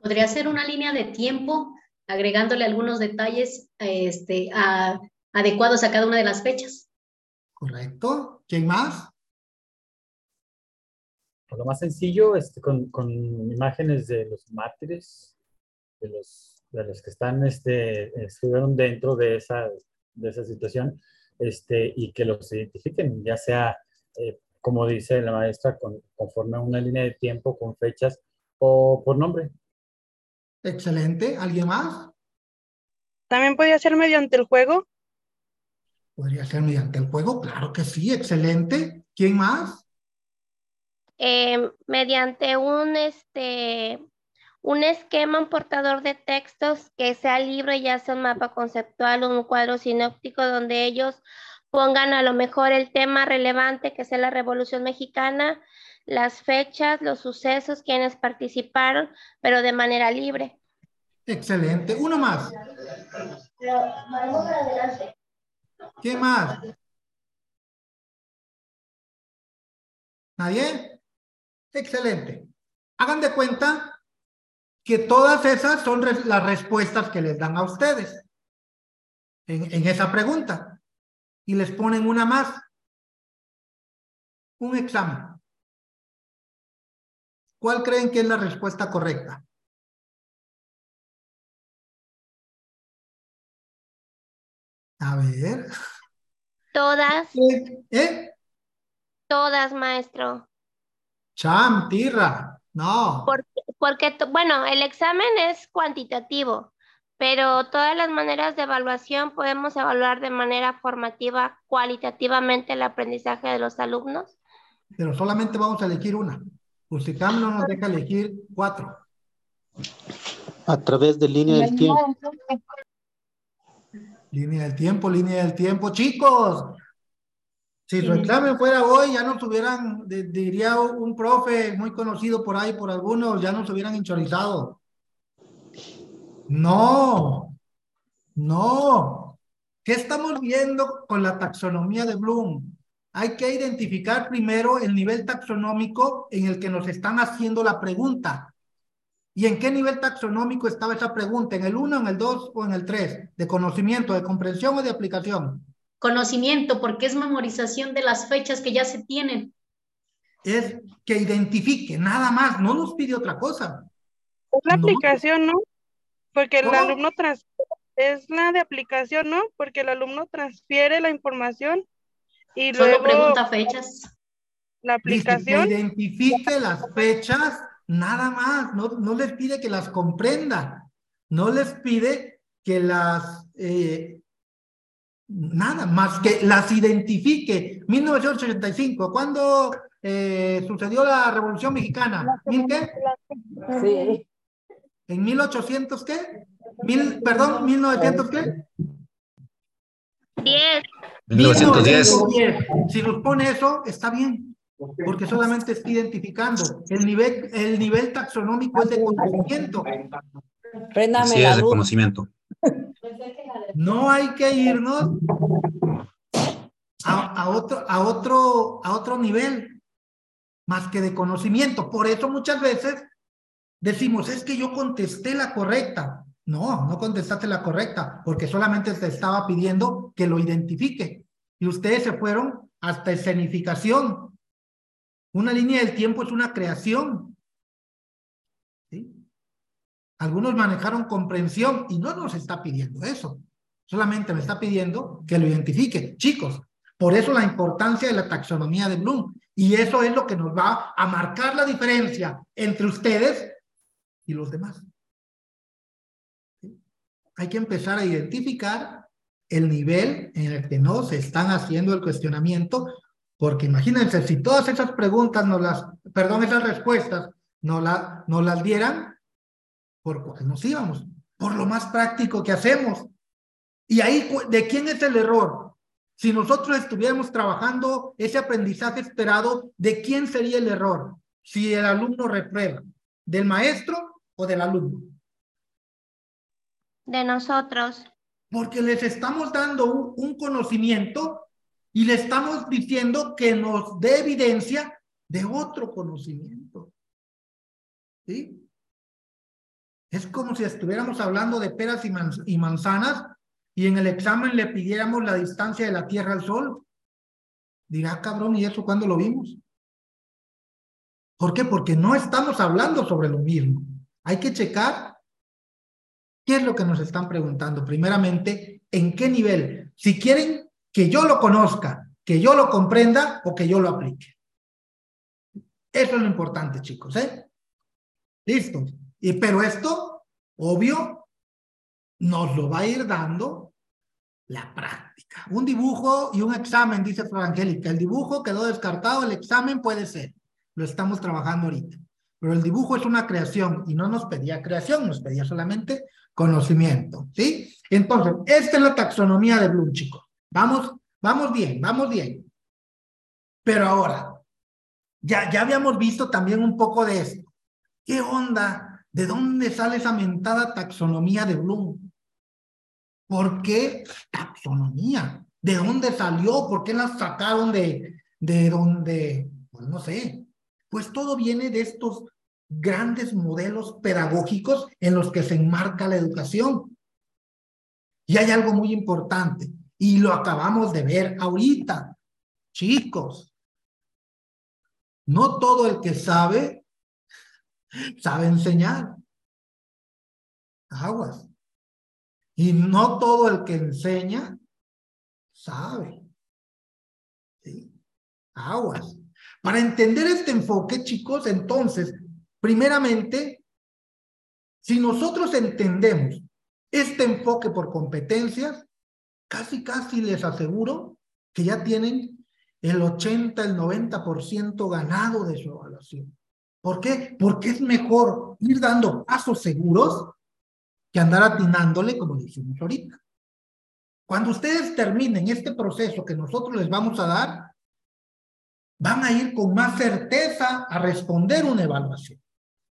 Podría ser una línea de tiempo agregándole algunos detalles este, adecuados a cada una de las fechas. Correcto. ¿Quién más? Pues lo más sencillo, este, con, con, imágenes de los mártires, de los, de los que están, este, estuvieron dentro de esa, de esa situación, este, y que los identifiquen, ya sea, eh, como dice la maestra, con, conforme a una línea de tiempo, con fechas o por nombre. Excelente. ¿Alguien más? También podría ser mediante el juego. Podría ser mediante el juego, claro que sí, excelente. ¿Quién más? Eh, mediante un, este, un esquema, un portador de textos que sea libre, ya sea un mapa conceptual o un cuadro sinóptico donde ellos pongan a lo mejor el tema relevante que sea la Revolución Mexicana, las fechas, los sucesos, quienes participaron, pero de manera libre. Excelente. Uno más. ¿Qué más? ¿Nadie? Excelente. Hagan de cuenta que todas esas son las respuestas que les dan a ustedes en, en esa pregunta. Y les ponen una más. Un examen. ¿Cuál creen que es la respuesta correcta? A ver. Todas. ¿Eh? Todas, maestro. Cham, tirra. No. Porque, porque, bueno, el examen es cuantitativo, pero todas las maneras de evaluación podemos evaluar de manera formativa, cualitativamente el aprendizaje de los alumnos. Pero solamente vamos a elegir una. Usted no nos deja elegir cuatro. A través de línea del tiempo. Línea del tiempo, línea del tiempo. Chicos, si su examen fuera hoy, ya nos hubieran, diría un profe muy conocido por ahí, por algunos, ya nos hubieran hinchorizado. No, no. ¿Qué estamos viendo con la taxonomía de Bloom? Hay que identificar primero el nivel taxonómico en el que nos están haciendo la pregunta. ¿Y en qué nivel taxonómico estaba esa pregunta? ¿En el 1, en el 2 o en el 3? ¿De conocimiento, de comprensión o de aplicación? Conocimiento, porque es memorización de las fechas que ya se tienen. Es que identifique, nada más, no nos pide otra cosa. Es la aplicación, ¿no? Porque el alumno trans es la de aplicación, ¿no? Porque el alumno transfiere la información y Solo luego pregunta fechas. la aplicación. que identifique las fechas Nada más, no, no les pide que las comprenda, no les pide que las, eh, nada más que las identifique. 1985, ¿cuándo eh, sucedió la Revolución Mexicana? ¿En qué? Sí. ¿En 1800 qué? Mil, perdón, 1900 qué? 10. 1910. Si nos pone eso, está bien porque solamente está identificando. El nivel, el nivel taxonómico es de conocimiento. Sí, es de conocimiento. No hay que irnos a, otro, a, otro, a otro nivel más que de conocimiento. Por eso muchas veces decimos, es que yo contesté la correcta. No, no contestaste la correcta, porque solamente te estaba pidiendo que lo identifique. Y ustedes se fueron hasta escenificación, una línea del tiempo es una creación. ¿sí? Algunos manejaron comprensión y no nos está pidiendo eso. Solamente me está pidiendo que lo identifique. Chicos, por eso la importancia de la taxonomía de Bloom. Y eso es lo que nos va a marcar la diferencia entre ustedes y los demás. Hay que empezar a identificar el nivel en el que no se están haciendo el cuestionamiento porque imagínense, si todas esas preguntas nos las, perdón, esas respuestas nos, la, nos las dieran, ¿por cuál nos íbamos? Por lo más práctico que hacemos. Y ahí, ¿de quién es el error? Si nosotros estuviéramos trabajando ese aprendizaje esperado, ¿de quién sería el error? Si el alumno reprueba, ¿del maestro o del alumno? De nosotros. Porque les estamos dando un, un conocimiento y le estamos diciendo que nos dé evidencia de otro conocimiento. ¿Sí? Es como si estuviéramos hablando de peras y, manzanas y en el examen le pidiéramos la distancia de la Tierra al Sol. Dirá, cabrón, ¿y eso cuándo lo vimos? ¿Por qué? Porque no estamos hablando sobre lo mismo. Hay que checar qué es lo que nos están preguntando. Primeramente, ¿en qué nivel? Si quieren que yo lo conozca, que yo lo comprenda o que yo lo aplique. Eso es lo importante, chicos, ¿eh? Listo. Y, pero esto, obvio, nos lo va a ir dando la práctica. Un dibujo y un examen, dice Angélica. El dibujo quedó descartado, el examen puede ser. Lo estamos trabajando ahorita. Pero el dibujo es una creación y no nos pedía creación, nos pedía solamente conocimiento, ¿sí? Entonces, esta es la taxonomía de Bloom, chicos. Vamos, vamos bien, vamos bien. Pero ahora, ya, ya habíamos visto también un poco de esto. ¿Qué onda? ¿De dónde sale esa mentada taxonomía de Bloom? ¿Por qué taxonomía? ¿De dónde salió? ¿Por qué la sacaron de, de donde? Pues no sé. Pues todo viene de estos grandes modelos pedagógicos en los que se enmarca la educación. Y hay algo muy importante, y lo acabamos de ver ahorita. Chicos, no todo el que sabe, sabe enseñar. Aguas. Y no todo el que enseña sabe. Aguas. Para entender este enfoque, chicos, entonces, primeramente, si nosotros entendemos este enfoque por competencias, casi, casi les aseguro que ya tienen el 80, el 90% ganado de su evaluación. ¿Por qué? Porque es mejor ir dando pasos seguros que andar atinándole como dijimos ahorita. Cuando ustedes terminen este proceso que nosotros les vamos a dar, van a ir con más certeza a responder una evaluación.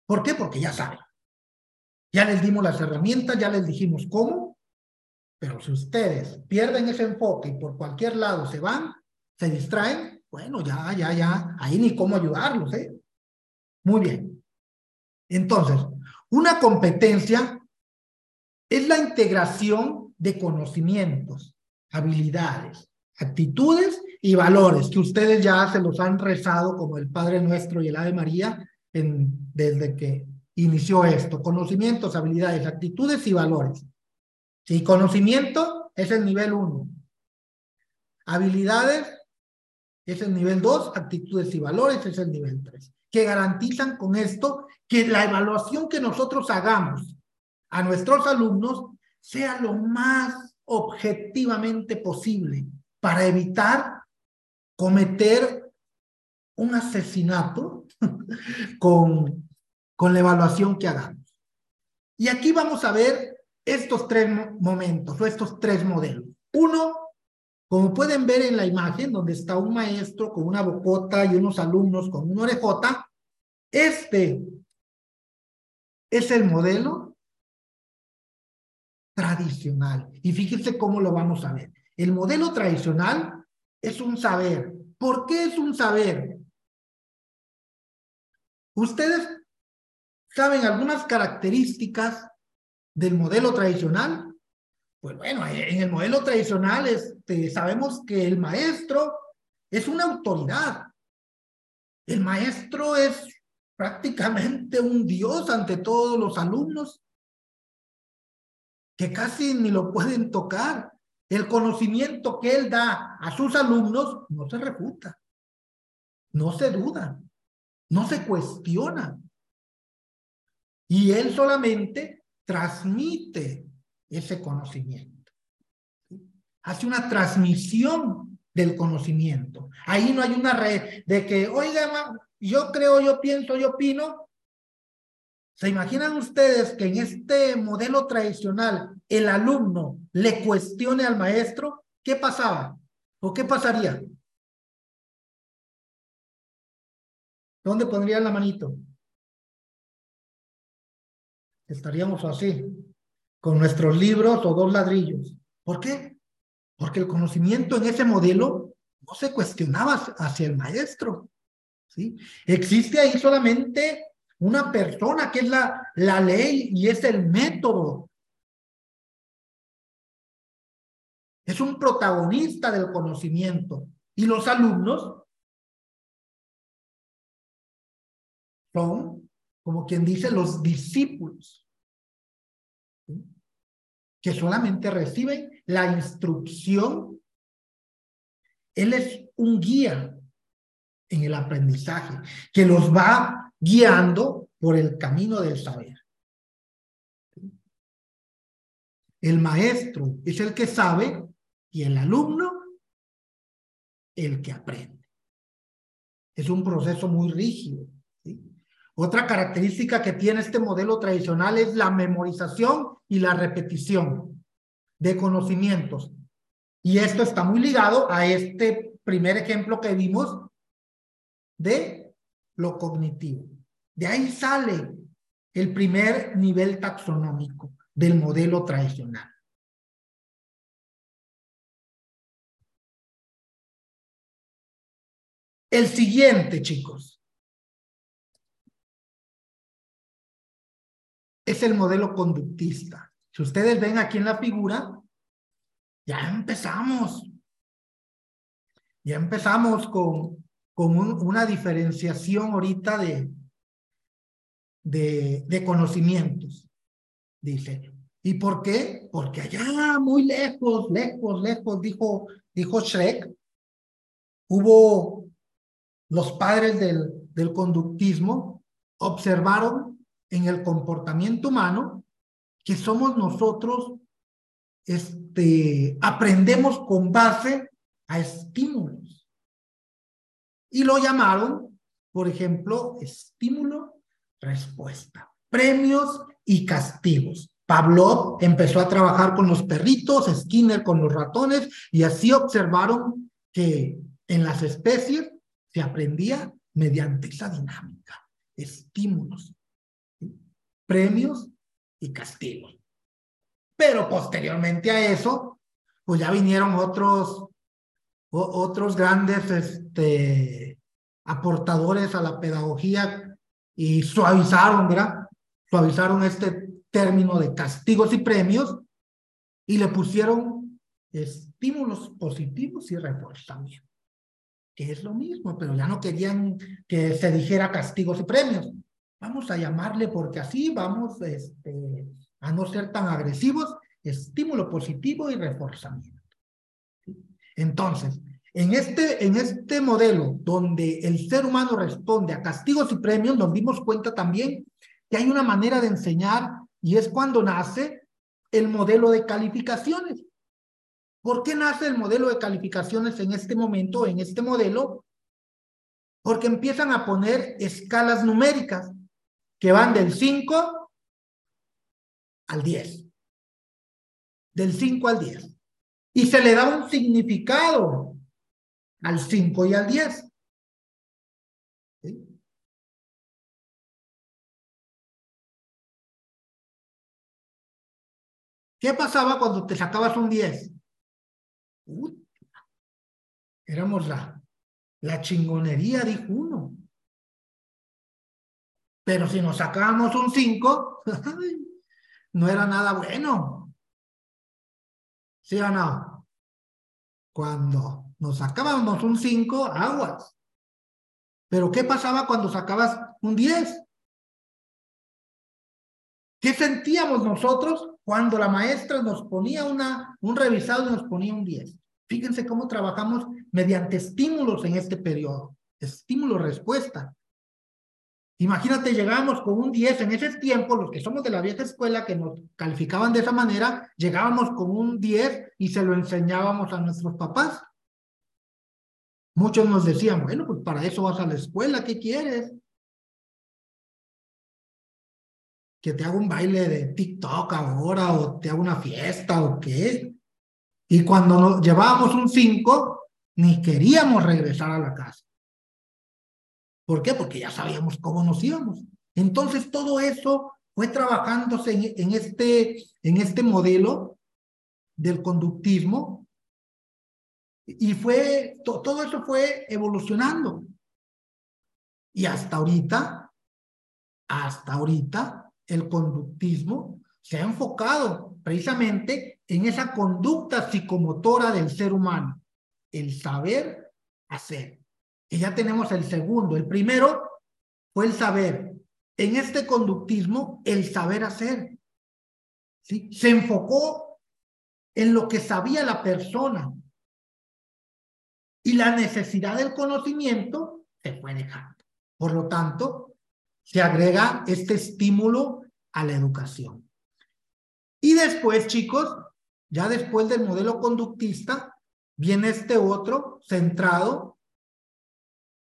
¿Por qué? Porque ya saben. Ya les dimos las herramientas, ya les dijimos cómo, pero si ustedes pierden ese enfoque y por cualquier lado se van, se distraen, bueno, ya, ya, ya, ahí ni cómo ayudarlos, ¿eh? Muy bien. Entonces, una competencia es la integración de conocimientos, habilidades, actitudes y valores que ustedes ya se los han rezado como el Padre Nuestro y el Ave María en, desde que inició esto. Conocimientos, habilidades, actitudes y valores. Sí, conocimiento es el nivel uno. Habilidades es el nivel dos. Actitudes y valores es el nivel tres. Que garantizan con esto que la evaluación que nosotros hagamos a nuestros alumnos sea lo más objetivamente posible para evitar cometer un asesinato con, con la evaluación que hagamos. Y aquí vamos a ver estos tres momentos o estos tres modelos. Uno, como pueden ver en la imagen, donde está un maestro con una bocota y unos alumnos con una orejota, este es el modelo tradicional. Y fíjense cómo lo vamos a ver. El modelo tradicional es un saber. ¿Por qué es un saber? Ustedes saben algunas características del modelo tradicional. Pues bueno, en el modelo tradicional este, sabemos que el maestro es una autoridad. El maestro es prácticamente un dios ante todos los alumnos que casi ni lo pueden tocar. El conocimiento que él da a sus alumnos no se refuta, no se duda, no se cuestiona. Y él solamente transmite ese conocimiento. Hace una transmisión del conocimiento. Ahí no hay una red de que, oiga, yo creo, yo pienso, yo opino, ¿Se imaginan ustedes que en este modelo tradicional el alumno le cuestione al maestro? ¿Qué pasaba? ¿O qué pasaría? ¿Dónde pondrían la manito? Estaríamos así, con nuestros libros o dos ladrillos. ¿Por qué? Porque el conocimiento en ese modelo no se cuestionaba hacia el maestro. ¿sí? Existe ahí solamente una persona que es la, la ley y es el método. Es un protagonista del conocimiento. Y los alumnos son, como quien dice, los discípulos, que solamente reciben la instrucción. Él es un guía en el aprendizaje, que los va guiando por el camino del saber. El maestro es el que sabe y el alumno el que aprende. Es un proceso muy rígido. Otra característica que tiene este modelo tradicional es la memorización y la repetición de conocimientos. Y esto está muy ligado a este primer ejemplo que vimos de lo cognitivo. De ahí sale el primer nivel taxonómico del modelo tradicional. El siguiente, chicos, es el modelo conductista. Si ustedes ven aquí en la figura, ya empezamos. Ya empezamos con, con una diferenciación ahorita de, de, de conocimientos. Dice, ¿y por qué? Porque allá muy lejos, lejos, lejos, dijo, dijo Shrek, hubo los padres del, del conductismo observaron en el comportamiento humano que somos nosotros, este, aprendemos con base a estímulos. Y lo llamaron, por ejemplo, estímulo-respuesta, premios y castigos. Pavlov empezó a trabajar con los perritos, Skinner con los ratones, y así observaron que en las especies se aprendía mediante esa dinámica, estímulos, premios y castigos. Pero posteriormente a eso, pues ya vinieron otros, otros grandes este, aportadores a la pedagogía y suavizaron, ¿verdad? Suavizaron este término de castigos y premios y le pusieron estímulos positivos y reforzamiento que es lo mismo, pero ya no querían que se dijera castigos y premios. Vamos a llamarle porque así vamos este, a no ser tan agresivos, estímulo positivo y reforzamiento. Entonces, en este, en este modelo donde el ser humano responde a castigos y premios, nos dimos cuenta también que hay una manera de enseñar y es cuando nace el modelo de calificaciones. ¿Por qué nace el modelo de calificaciones en este momento, en este modelo? Porque empiezan a poner escalas numéricas que van del 5 al 10. Del 5 al 10. Y se le da un significado al 5 y al 10. ¿Qué pasaba cuando te sacabas un 10? éramos la, la chingonería, dijo uno. Pero si nos sacábamos un 5, no era nada bueno. ¿Sí o no? Cuando nos sacábamos un 5, aguas. Pero ¿qué pasaba cuando sacabas un 10? ¿Qué sentíamos nosotros cuando la maestra nos ponía una, un revisado y nos ponía un 10? Fíjense cómo trabajamos mediante estímulos en este periodo. Estímulo-respuesta. Imagínate, llegábamos con un 10 en ese tiempo, los que somos de la vieja escuela que nos calificaban de esa manera, llegábamos con un 10 y se lo enseñábamos a nuestros papás. Muchos nos decían, bueno, pues para eso vas a la escuela, ¿qué quieres? Que te haga un baile de TikTok ahora o te haga una fiesta o qué. Y cuando nos llevábamos un 5, ni queríamos regresar a la casa. ¿Por qué? Porque ya sabíamos cómo nos íbamos. Entonces todo eso fue trabajándose en, este, en este modelo del conductismo y fue, todo eso fue evolucionando. Y hasta ahorita, hasta ahorita, el conductismo se ha enfocado precisamente en esa conducta psicomotora del ser humano, el saber hacer. Y ya tenemos el segundo. El primero fue el saber. En este conductismo, el saber hacer. ¿sí? Se enfocó en lo que sabía la persona. Y la necesidad del conocimiento se fue dejando. Por lo tanto, se agrega este estímulo a la educación. Y después, chicos, Ya después del modelo conductista, viene este otro centrado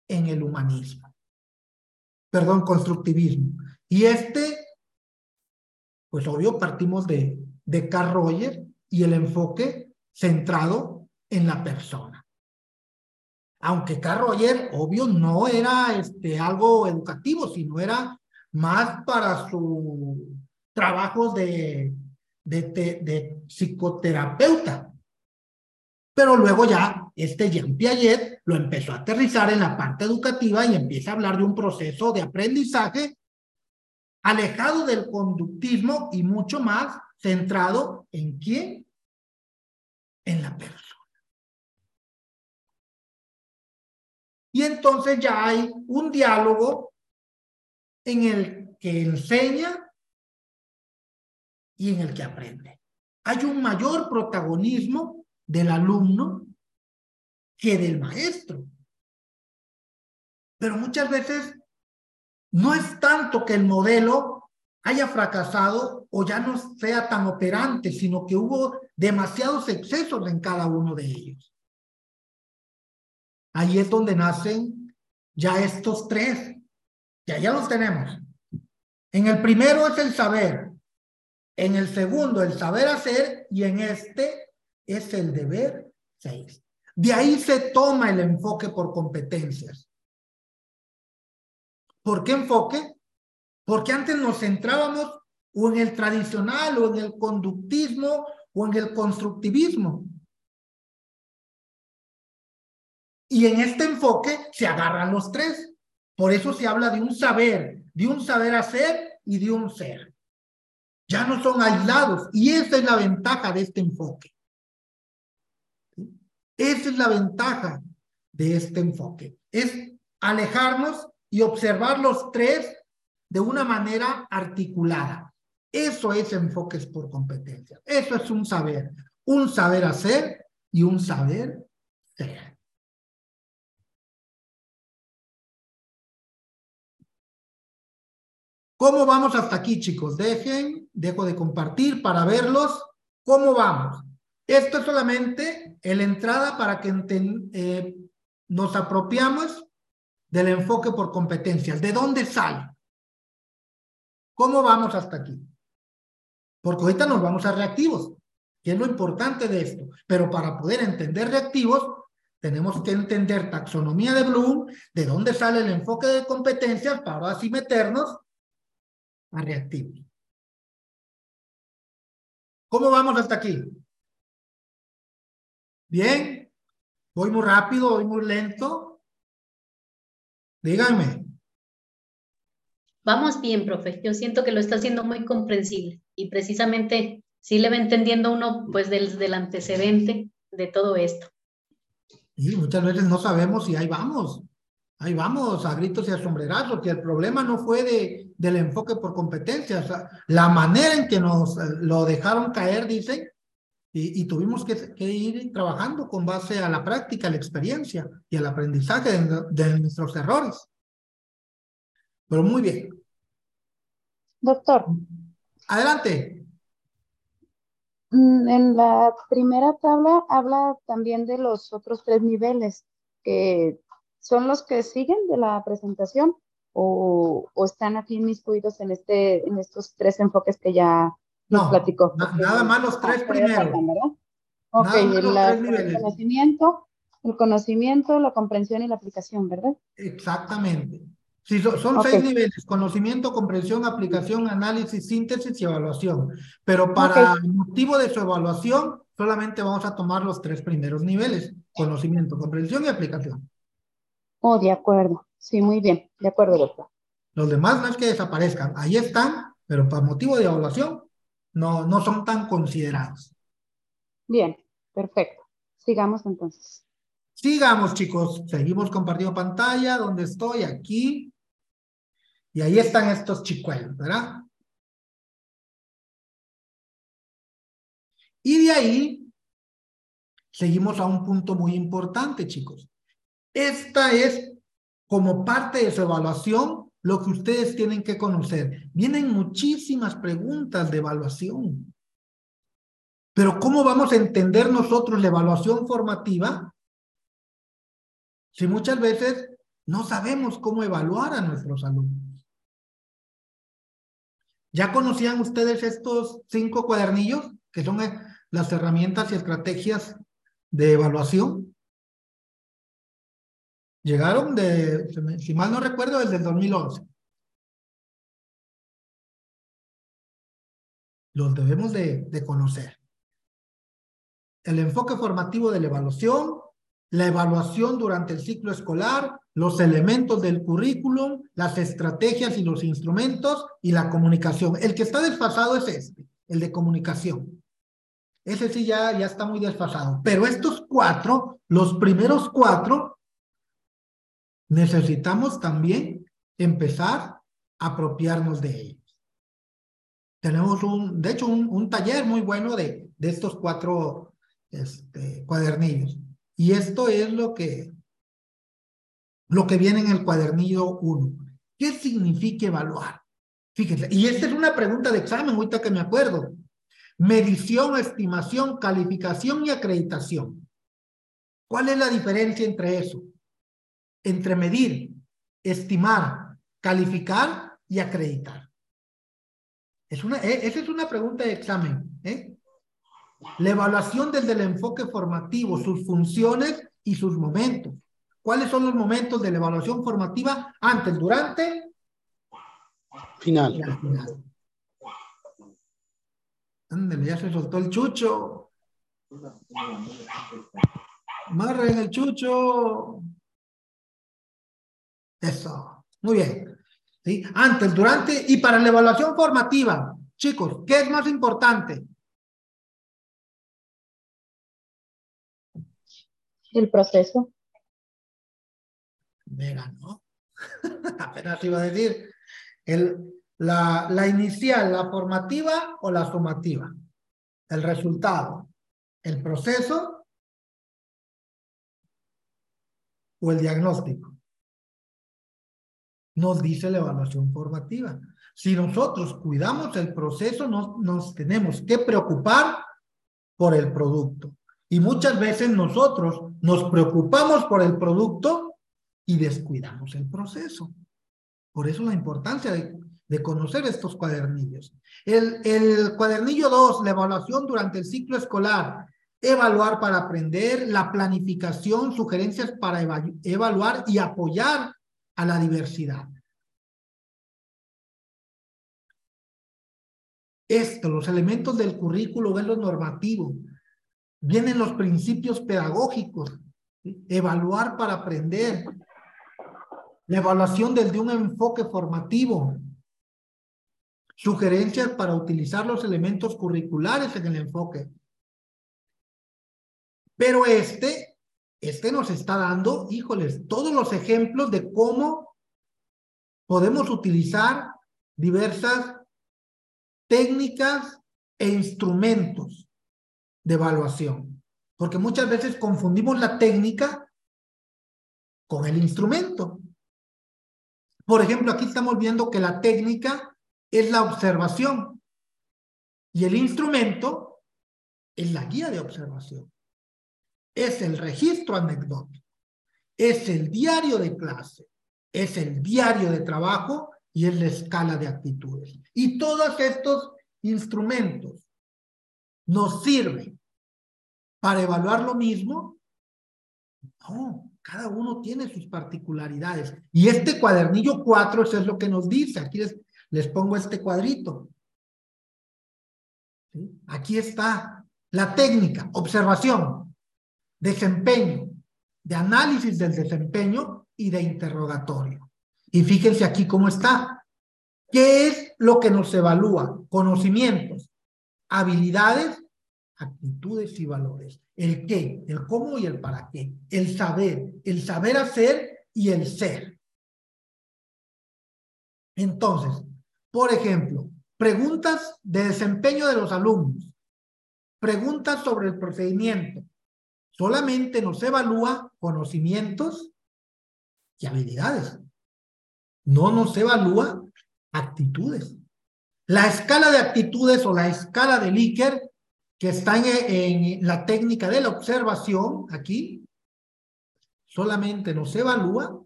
en el humanismo. Perdón, constructivismo. Y este, pues obvio, partimos de, de Carl Roger y el enfoque centrado en la persona. Aunque Carl Roger, obvio, no era este, algo educativo, sino era más para sus trabajos de, de, de, psicoterapeuta. Pero luego ya este Jean Piaget lo empezó a aterrizar en la parte educativa y empieza a hablar de un proceso de aprendizaje alejado del conductismo y mucho más centrado en quién? En la persona. Y entonces ya hay un diálogo en el que enseña y en el que aprende. Hay un mayor protagonismo del alumno que del maestro. Pero muchas veces no es tanto que el modelo haya fracasado o ya no sea tan operante, sino que hubo demasiados excesos en cada uno de ellos. Ahí es donde nacen ya estos tres, que ya los tenemos. En el primero es el saber, en el segundo el saber hacer y en este es el deber seis. De ahí se toma el enfoque por competencias. ¿Por qué enfoque? Porque antes nos centrábamos o en el tradicional o en el conductismo o en el constructivismo. Y en este enfoque se agarran los tres. Por eso se habla de un saber, de un saber hacer y de un ser. Ya no son aislados. Y esa es la ventaja de este enfoque. Esa es la ventaja de este enfoque. Es alejarnos y observar los tres de una manera articulada. Eso es enfoques por competencia. Eso es un saber. Un saber hacer y un saber ser. ¿Cómo vamos hasta aquí, chicos? Dejen, dejo de compartir para verlos. ¿Cómo vamos? Esto es solamente la entrada para que eh, nos apropiamos del enfoque por competencias. ¿De dónde sale? ¿Cómo vamos hasta aquí? Porque ahorita nos vamos a reactivos, que es lo importante de esto. Pero para poder entender reactivos, tenemos que entender taxonomía de Bloom, de dónde sale el enfoque de competencias para así meternos a reactivos. ¿Cómo vamos hasta aquí? Bien, voy muy rápido, voy muy lento. Díganme. Vamos bien, profe. Yo siento que lo está haciendo muy comprensible y precisamente sí le va entendiendo uno pues del, del antecedente de todo esto. Y muchas veces no sabemos y ahí vamos. Ahí vamos a gritos y a sombrerazos, que el problema no fue de, del enfoque por competencias, la manera en que nos eh, lo dejaron caer, dicen, y, tuvimos que, ir trabajando con base a la práctica, a la experiencia y al aprendizaje de, nuestros errores. Pero muy bien. Doctor. Adelante. Mm, en la primera tabla habla también de los otros tres niveles, que son los que siguen de la presentación o, o están aquí inmiscuidos en, este, en estos tres enfoques que ya no, platicó. nada más los tres primeros. Ok, el, conocimiento, el conocimiento, la comprensión y la aplicación, ¿verdad? Exactamente. Sí, son, seis niveles, conocimiento, comprensión, aplicación, análisis, síntesis y evaluación. Pero para el motivo de su evaluación, solamente vamos a tomar los tres primeros niveles, conocimiento, comprensión y aplicación. Oh, de acuerdo. Sí, muy bien. De acuerdo, doctor. Los demás no es que desaparezcan, ahí están, pero para motivo de evaluación no, no son tan considerados. Bien, perfecto. Sigamos entonces. Sigamos, chicos. Seguimos compartiendo pantalla. ¿Dónde estoy? Aquí. Y ahí están estos chicuelos, ¿verdad? Y de ahí seguimos a un punto muy importante, chicos. Esta es como parte de su evaluación lo que ustedes tienen que conocer. Vienen muchísimas preguntas de evaluación. Pero ¿cómo vamos a entender nosotros la evaluación formativa si muchas veces no sabemos cómo evaluar a nuestros alumnos? ¿Ya conocían ustedes estos cinco cuadernillos que son eh, las herramientas y estrategias de evaluación? Llegaron de, si mal no recuerdo, desde el 2011. Los debemos de, conocer el enfoque formativo de la evaluación, la evaluación durante el ciclo escolar, los elementos del currículum, las estrategias y los instrumentos y la comunicación. El que está desfasado es este, el de comunicación. Ese sí ya, ya está muy desfasado. Pero estos cuatro, los primeros cuatro, necesitamos también empezar a apropiarnos de ellos. Tenemos un, de hecho, un, un taller muy bueno de, de estos cuatro este, cuadernillos. Y esto es lo que, lo que viene en el cuadernillo 1. ¿Qué significa evaluar? Fíjense, y esta es una pregunta de examen, ahorita que me acuerdo. Medición, estimación, calificación y acreditación. ¿Cuál es la diferencia entre eso? Entre medir, estimar, calificar y acreditar. Es una, e, esa es una pregunta de examen. ¿eh? La evaluación desde el enfoque formativo, sus funciones y sus momentos. ¿Cuáles son los momentos de la evaluación formativa? Antes, durante. Final. Ándale, ya se soltó el chucho. Marren el chucho. Eso. Muy bien. ¿Sí? Antes, durante y para la evaluación formativa. Chicos, ¿qué es más importante? El proceso. Mira, ¿no? Apenas iba a decir. El, la, la inicial, la formativa o la sumativa. El resultado. El proceso o el diagnóstico. Nos dice la evaluación formativa. Si nosotros cuidamos el proceso, nos, nos tenemos que preocupar por el producto. Y muchas veces nosotros nos preocupamos por el producto y descuidamos el proceso. Por eso la importancia de, de conocer estos cuadernillos. El, el cuadernillo 2, la evaluación durante el ciclo escolar, evaluar para aprender, la planificación, sugerencias para evaluar y apoyar a la diversidad. Esto, los elementos del currículo, ven lo normativo, Vienen los principios pedagógicos, evaluar para aprender, la evaluación desde un enfoque formativo, sugerencias para utilizar los elementos curriculares en el enfoque. Pero este, este nos está dando, híjoles, todos los ejemplos de cómo podemos utilizar diversas técnicas e instrumentos de evaluación. Porque muchas veces confundimos la técnica con el instrumento. Por ejemplo, aquí estamos viendo que la técnica es la observación y el instrumento es la guía de observación. Es el registro anecdótico, es el diario de clase, es el diario de trabajo y es la escala de actitudes. Y todos estos instrumentos nos sirve para evaluar lo mismo? No, cada uno tiene sus particularidades. Y este cuadernillo 4, eso es lo que nos dice. Aquí les, les pongo este cuadrito. Aquí está la técnica, observación, desempeño, de análisis del desempeño y de interrogatorio. Y fíjense aquí cómo está. ¿Qué es lo que nos evalúa? Conocimientos, habilidades, actitudes y valores. El qué, el cómo y el para qué. El saber, el saber hacer y el ser. Entonces, por ejemplo, preguntas de desempeño de los alumnos, preguntas sobre el procedimiento. Solamente nos evalúa conocimientos y habilidades. No nos evalúa actitudes. La escala de actitudes o la escala de Likert que está en, la técnica de la observación, aquí, solamente nos evalúa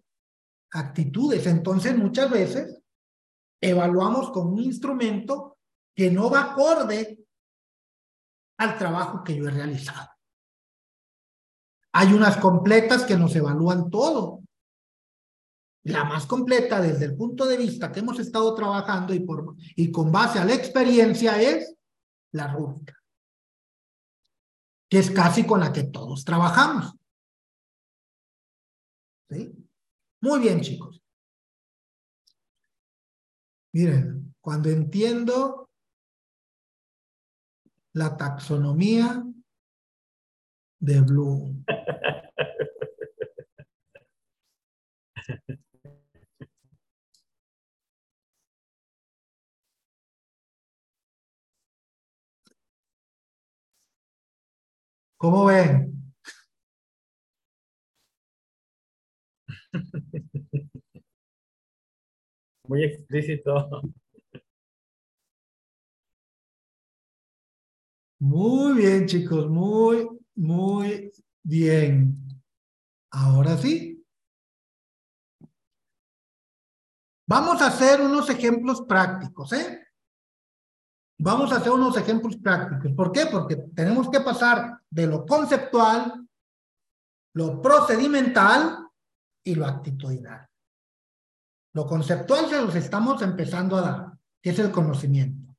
actitudes. Entonces, muchas veces evaluamos con un instrumento que no va acorde al trabajo que yo he realizado. Hay unas completas que nos evalúan todo. La más completa desde el punto de vista que hemos estado trabajando y, con base a la experiencia es la rúbrica, que es casi con la que todos trabajamos. ¿Sí? Muy bien, chicos. Miren, cuando entiendo la taxonomía de Bloom. ¿Cómo ven? Muy explícito. Muy bien, chicos, muy, muy bien. Ahora sí. Vamos a hacer unos ejemplos prácticos, ¿eh? Vamos a hacer unos ejemplos prácticos. ¿Por qué? Porque tenemos que pasar de lo conceptual, lo procedimental y lo actitudinal. Lo conceptual se los estamos empezando a dar, que es el conocimiento.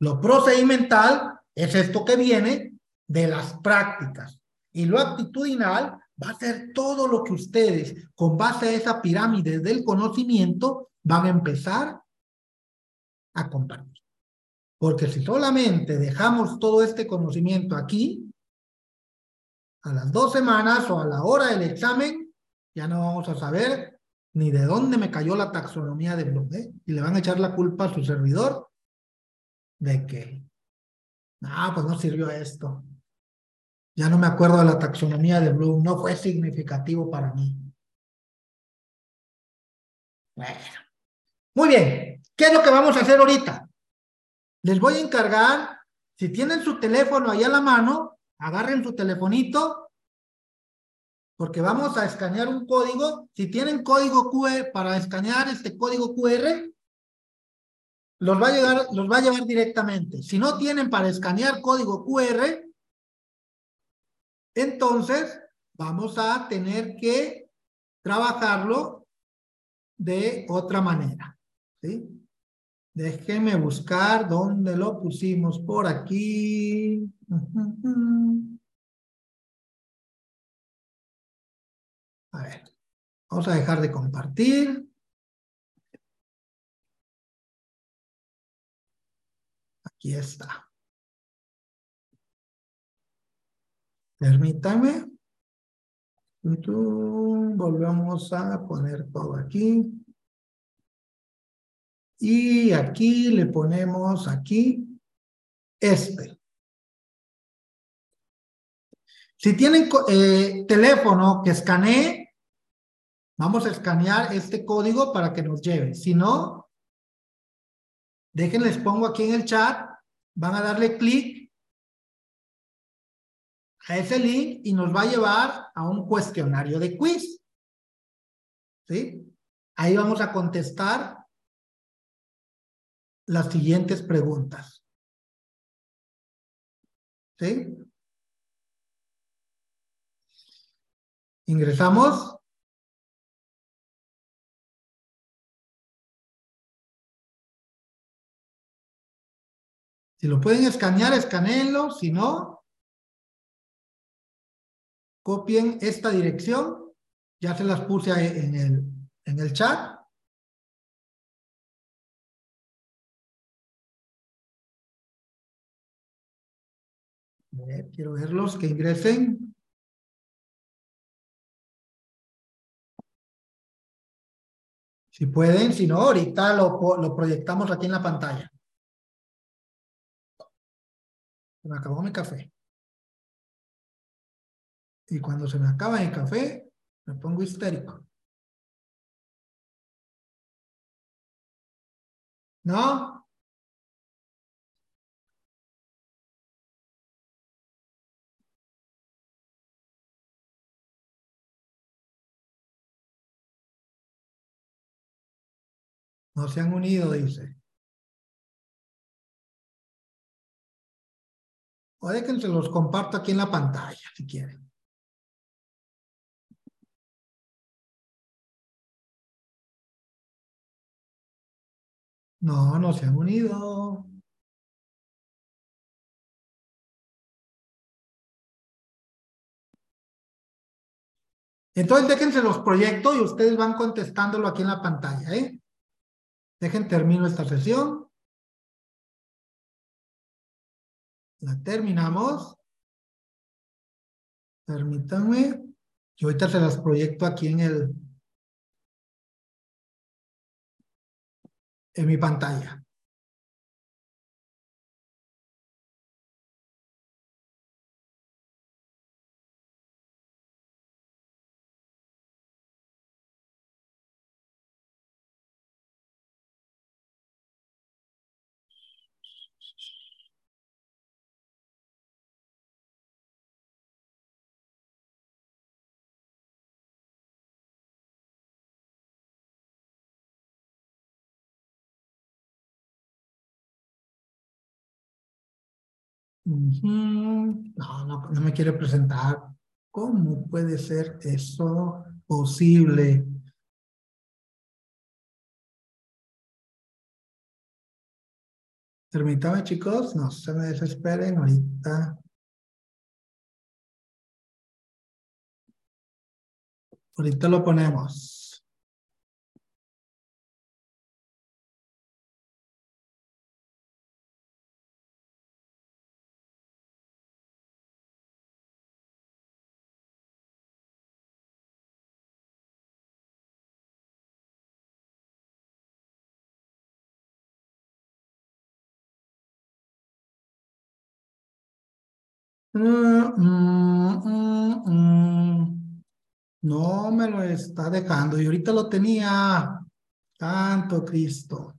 Lo procedimental es esto que viene de las prácticas. Y lo actitudinal va a ser todo lo que ustedes, con base a esa pirámide del conocimiento, van a empezar a compartir. Porque si solamente dejamos todo este conocimiento aquí, a las dos semanas o a la hora del examen, ya no vamos a saber ni de dónde me cayó la taxonomía de Bloom. ¿eh? Y le van a echar la culpa a su servidor de que, ah, pues no sirvió esto. Ya no me acuerdo de la taxonomía de Bloom, no fue significativo para mí. Bueno, muy bien. ¿Qué es lo que vamos a hacer ahorita? Les voy a encargar, si tienen su teléfono ahí a la mano, agarren su telefonito, porque vamos a escanear un código. Si tienen código QR para escanear este código QR, los va a, los va a llevar directamente. Si no tienen para escanear código QR, entonces vamos a tener que trabajarlo de otra manera. ¿sí? Déjenme buscar dónde lo pusimos por aquí. A ver, vamos a dejar de compartir. Aquí está. Permítame. Volvemos a poner todo aquí. Y aquí le ponemos aquí este. Si tienen eh, teléfono que escanee, vamos a escanear este código para que nos lleve. Si no, déjenles pongo aquí en el chat, van a darle clic a ese link y nos va a llevar a un cuestionario de quiz. ¿Sí? Ahí vamos a contestar las siguientes preguntas. ¿Sí? Ingresamos. Si lo pueden escanear, escaneenlo. Si no, copien esta dirección. Ya se las puse en el, en el chat. quiero verlos que ingresen. Si pueden, si no, ahorita lo, lo proyectamos aquí en la pantalla. Se me acabó mi café y cuando se me acaba el café, me pongo histérico. ¿No? No se han unido, dice. O de que se los comparto aquí en la pantalla, si quieren. No, no se han unido. Entonces déjense los proyectos y ustedes van contestándolo aquí en la pantalla, ¿eh? Dejen termino esta sesión. La terminamos. Permítanme. Y ahorita se las proyecto aquí en el en mi pantalla. No, no, me quiere presentar. ¿Cómo puede ser eso posible? Permítame, chicos, no se me desesperen ahorita. Ahorita lo ponemos. No me lo está dejando y ahorita lo tenía. Tanto Cristo.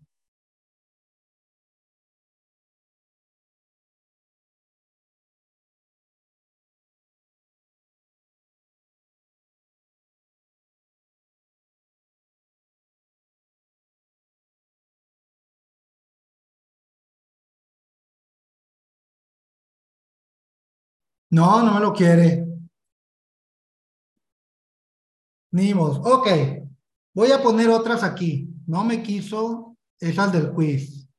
No, no me lo quiere. Nimos. Ok. Voy a poner otras aquí. No me quiso esas del quiz.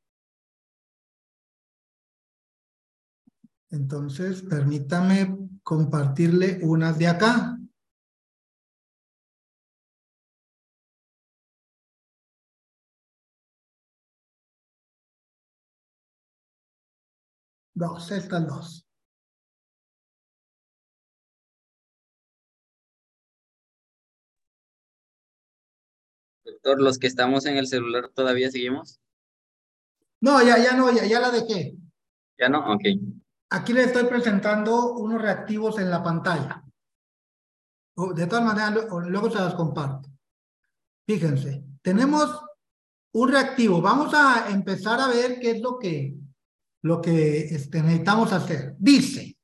Entonces, permítame compartirle unas de acá. Dos, estas dos. Los que estamos en el celular todavía seguimos. No, ya, ya no, ya, ya la dejé. ¿Ya no? Ok. Aquí le estoy presentando unos reactivos en la pantalla. De todas maneras, luego se las comparto. Fíjense, tenemos un reactivo. Vamos a empezar a ver qué es lo que, lo que este, necesitamos hacer. Dice,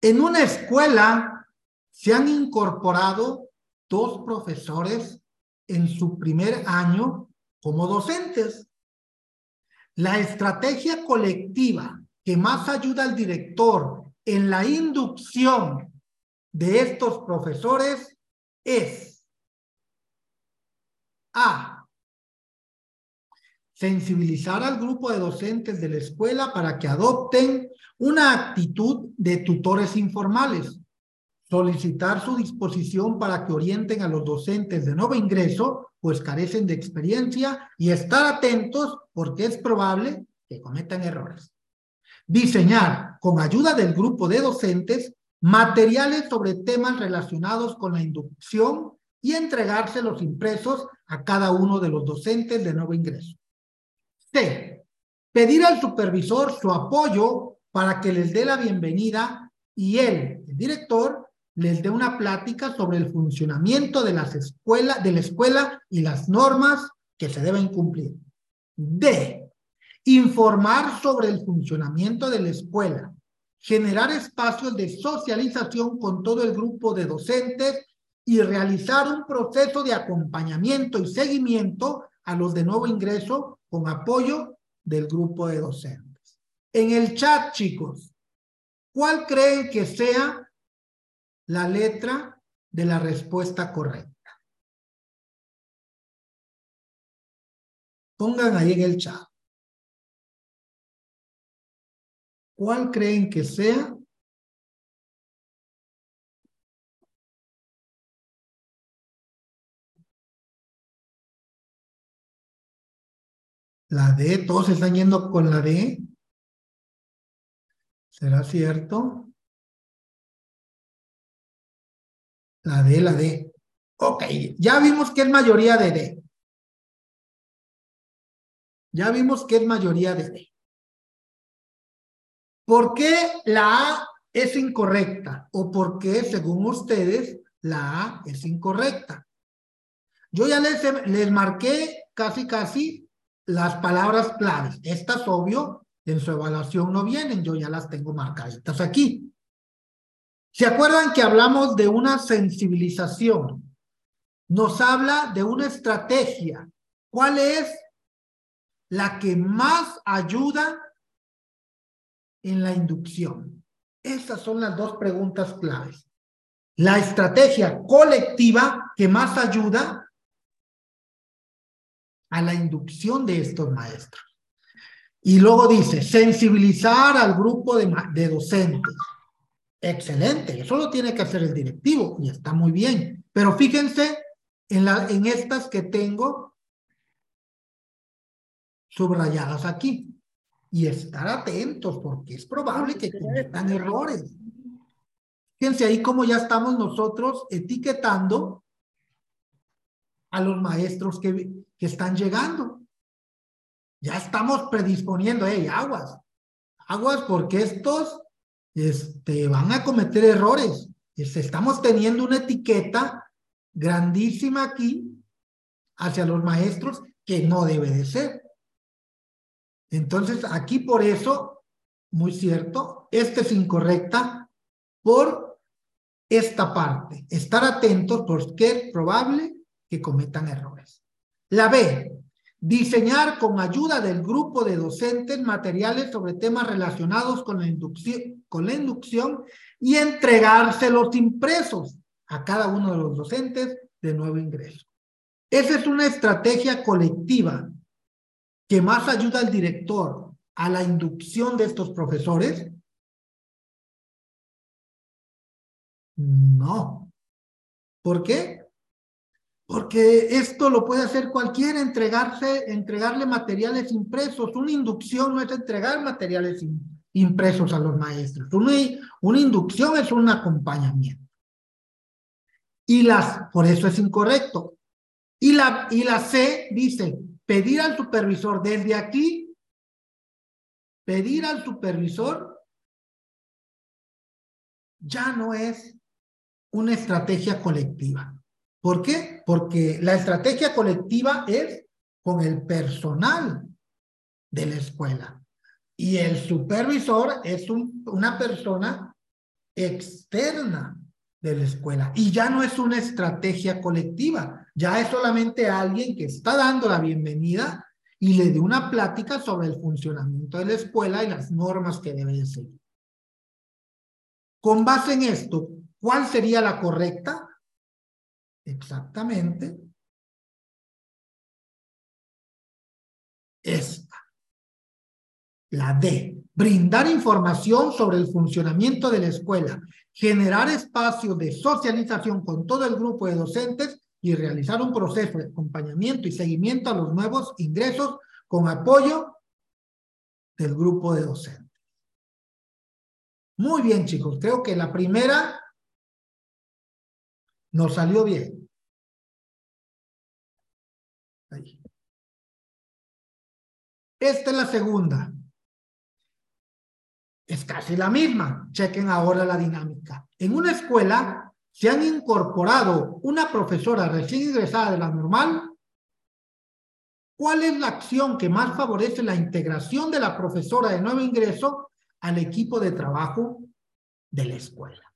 en una escuela se han incorporado dos profesores en su primer año como docentes. La estrategia colectiva que más ayuda al director en la inducción de estos profesores es A. Sensibilizar al grupo de docentes de la escuela para que adopten una actitud de tutores informales solicitar su disposición para que orienten a los docentes de nuevo ingreso, pues carecen de experiencia, y estar atentos porque es probable que cometan errores. Diseñar, con ayuda del grupo de docentes, materiales sobre temas relacionados con la inducción y entregárselos impresos a cada uno de los docentes de nuevo ingreso. C. Pedir al supervisor su apoyo para que les dé la bienvenida y él, el director, les dé una plática sobre el funcionamiento de, las escuelas, de la escuela y las normas que se deben cumplir. D. Informar sobre el funcionamiento de la escuela. Generar espacios de socialización con todo el grupo de docentes y realizar un proceso de acompañamiento y seguimiento a los de nuevo ingreso con apoyo del grupo de docentes. En el chat, chicos, ¿cuál creen que sea la letra de la respuesta correcta? Pongan ahí en el chat. ¿Cuál creen que sea La D, todos están yendo con la D. ¿Será cierto? La D, la D. Ok, ya vimos que es mayoría de D. Ya vimos que es mayoría de D. ¿Por qué la A es incorrecta? ¿O por qué, según ustedes, la A es incorrecta? Yo ya les, les marqué casi, casi las palabras claves. Estas, obvio, en su evaluación no vienen, yo ya las tengo marcaditas aquí. ¿Se acuerdan que hablamos de una sensibilización? Nos habla de una estrategia. ¿Cuál es la que más ayuda en la inducción? Esas son las dos preguntas claves. La estrategia colectiva que más ayuda a la inducción de estos maestros. Y luego dice, sensibilizar al grupo de, de docentes. Excelente, eso lo tiene que hacer el directivo y está muy bien. Pero fíjense en, la, en estas que tengo subrayadas aquí. Y estar atentos porque es probable que cometan errores. Fíjense ahí cómo ya estamos nosotros etiquetando a los maestros que, que están llegando. Ya estamos predisponiendo, hey, aguas, aguas porque estos este, van a cometer errores. Estamos teniendo una etiqueta grandísima aquí hacia los maestros que no debe de ser. Entonces, aquí por eso, muy cierto, esta es incorrecta por esta parte. Estar atentos porque es probable que cometan errores. La B, diseñar con ayuda del grupo de docentes materiales sobre temas relacionados con la inducción, y entregárselos impresos a cada uno de los docentes de nuevo ingreso. Esa es una estrategia colectiva que más ayuda al director a la inducción de estos profesores. No. ¿Por qué? Porque esto lo puede hacer cualquiera, entregarse, entregarle materiales impresos. Una inducción no es entregar materiales impresos a los maestros. Una, una inducción es un acompañamiento. Y las, por eso es incorrecto. Y la, y la C dice, pedir al supervisor desde aquí, pedir al supervisor ya no es una estrategia colectiva. ¿Por qué? Porque la estrategia colectiva es con el personal de la escuela. Y el supervisor es una persona externa de la escuela. Y ya no es una estrategia colectiva, ya es solamente alguien que está dando la bienvenida y le dé una plática sobre el funcionamiento de la escuela y las normas que debe seguir. Con base en esto, ¿cuál sería la correcta? Exactamente esta. La D, brindar información sobre el funcionamiento de la escuela, generar espacios de socialización con todo el grupo de docentes y realizar un proceso de acompañamiento y seguimiento a los nuevos ingresos con apoyo del grupo de docentes. Muy bien, chicos. Creo que la primera nos salió bien. Esta es la segunda. Es casi la misma. Chequen ahora la dinámica. En una escuela se han incorporado una profesora recién ingresada de la normal. ¿Cuál es la acción que más favorece la integración de la profesora de nuevo ingreso al equipo de trabajo de la escuela?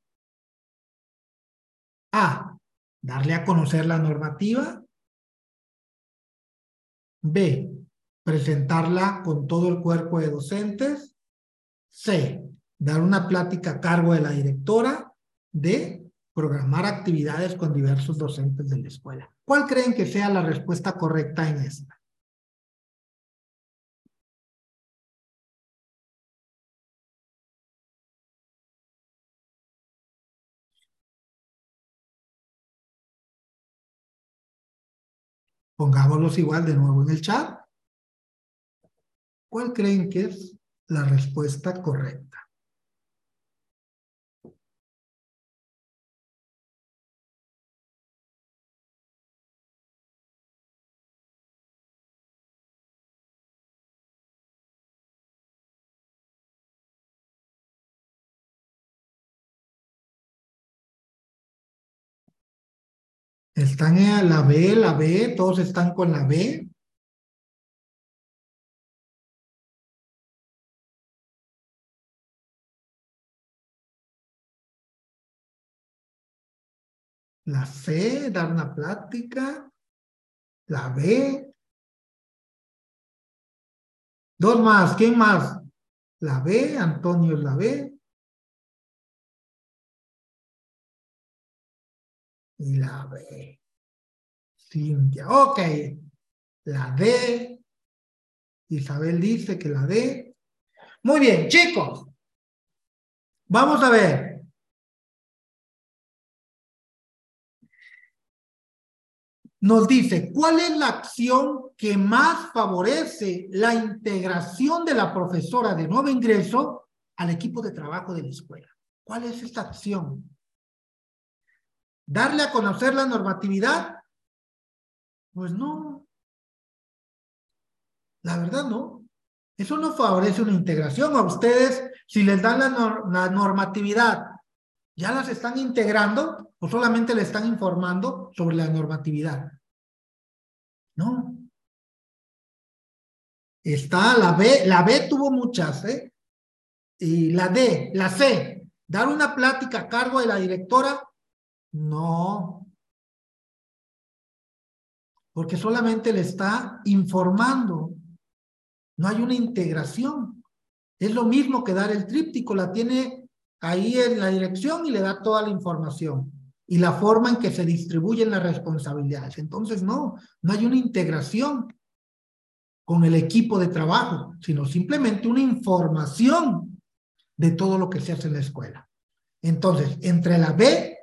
A. Darle a conocer la normativa. B, presentarla con todo el cuerpo de docentes. C, dar una plática a cargo de la directora. D, programar actividades con diversos docentes de la escuela. ¿Cuál creen que sea la respuesta correcta en esta? Pongámoslos igual de nuevo en el chat. ¿Cuál creen que es la respuesta correcta? Están en la B, la B, todos están con la B. La C, dar una plática. La B. Dos más, ¿quién más? La B, Antonio la B. y la B. Cintia. Ok. La D. Isabel dice que la D. Muy bien, chicos. Vamos a ver. Nos dice, ¿cuál es la acción que más favorece la integración de la profesora de nuevo ingreso al equipo de trabajo de la escuela? ¿Cuál es esta acción? ¿Darle a conocer la normatividad? Pues no. La verdad no. Eso no favorece una integración. A ustedes, si les dan la, normatividad, ¿ya las están integrando o solamente le están informando sobre la normatividad? No. Está la B, la B tuvo muchas, ¿eh? Y la D, la C, dar una plática a cargo de la directora no. Porque solamente le está informando. No hay una integración. Es lo mismo que dar el tríptico, la tiene ahí en la dirección y le da toda la información y la forma en que se distribuyen las responsabilidades. Entonces, no, no hay una integración con el equipo de trabajo, sino simplemente una información de todo lo que se hace en la escuela. Entonces, entre la B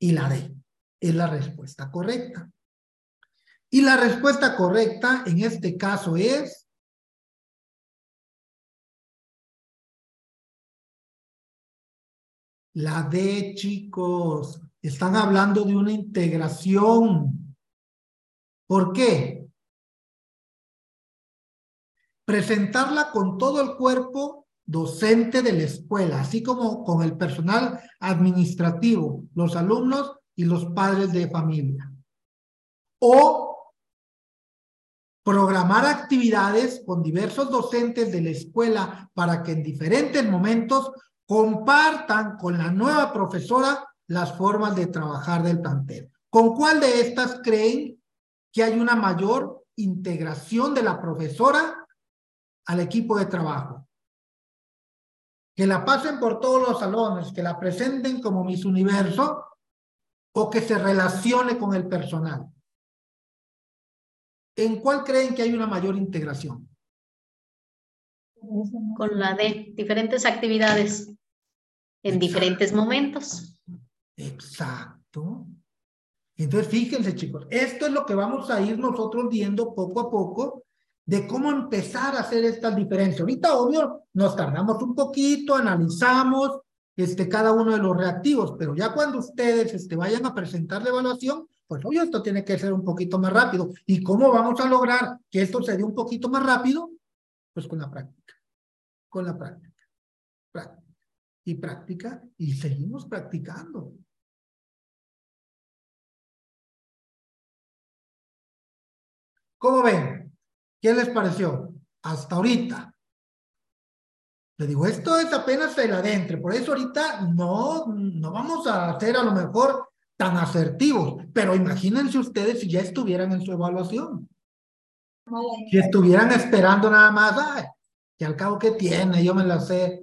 y la D. Es la respuesta correcta. Y la respuesta correcta en este caso es la D, chicos. Están hablando de una integración. ¿Por qué? Presentarla con todo el cuerpo docente de la escuela, así como con el personal administrativo, los alumnos y los padres de familia. O programar actividades con diversos docentes de la escuela para que en diferentes momentos compartan con la nueva profesora las formas de trabajar del plantel. ¿Con cuál de estas creen que hay una mayor integración de la profesora al equipo de trabajo? Que la pasen por todos los salones, que la presenten como Miss Universo o que se relacione con el personal. ¿En cuál creen que hay una mayor integración? Con la de diferentes actividades en diferentes momentos. Exacto. Entonces, fíjense, chicos, esto es lo que vamos a ir nosotros viendo poco a poco de cómo empezar a hacer estas diferencias. Ahorita, obvio, nos tardamos un poquito, analizamos este, cada uno de los reactivos, pero ya cuando ustedes este, vayan a presentar la evaluación, pues obvio, esto tiene que ser un poquito más rápido. ¿Y cómo vamos a lograr que esto se dé un poquito más rápido? Pues con la práctica, con la práctica, práctica y práctica, y seguimos practicando. ¿Cómo ven? ¿Qué les pareció? Hasta ahorita. Le digo, esto es apenas el adentre, por eso ahorita no, no vamos a ser a lo mejor tan asertivos, pero imagínense ustedes si ya estuvieran en su evaluación. Si estuvieran esperando nada más, ay, que al cabo que tiene, yo me las sé,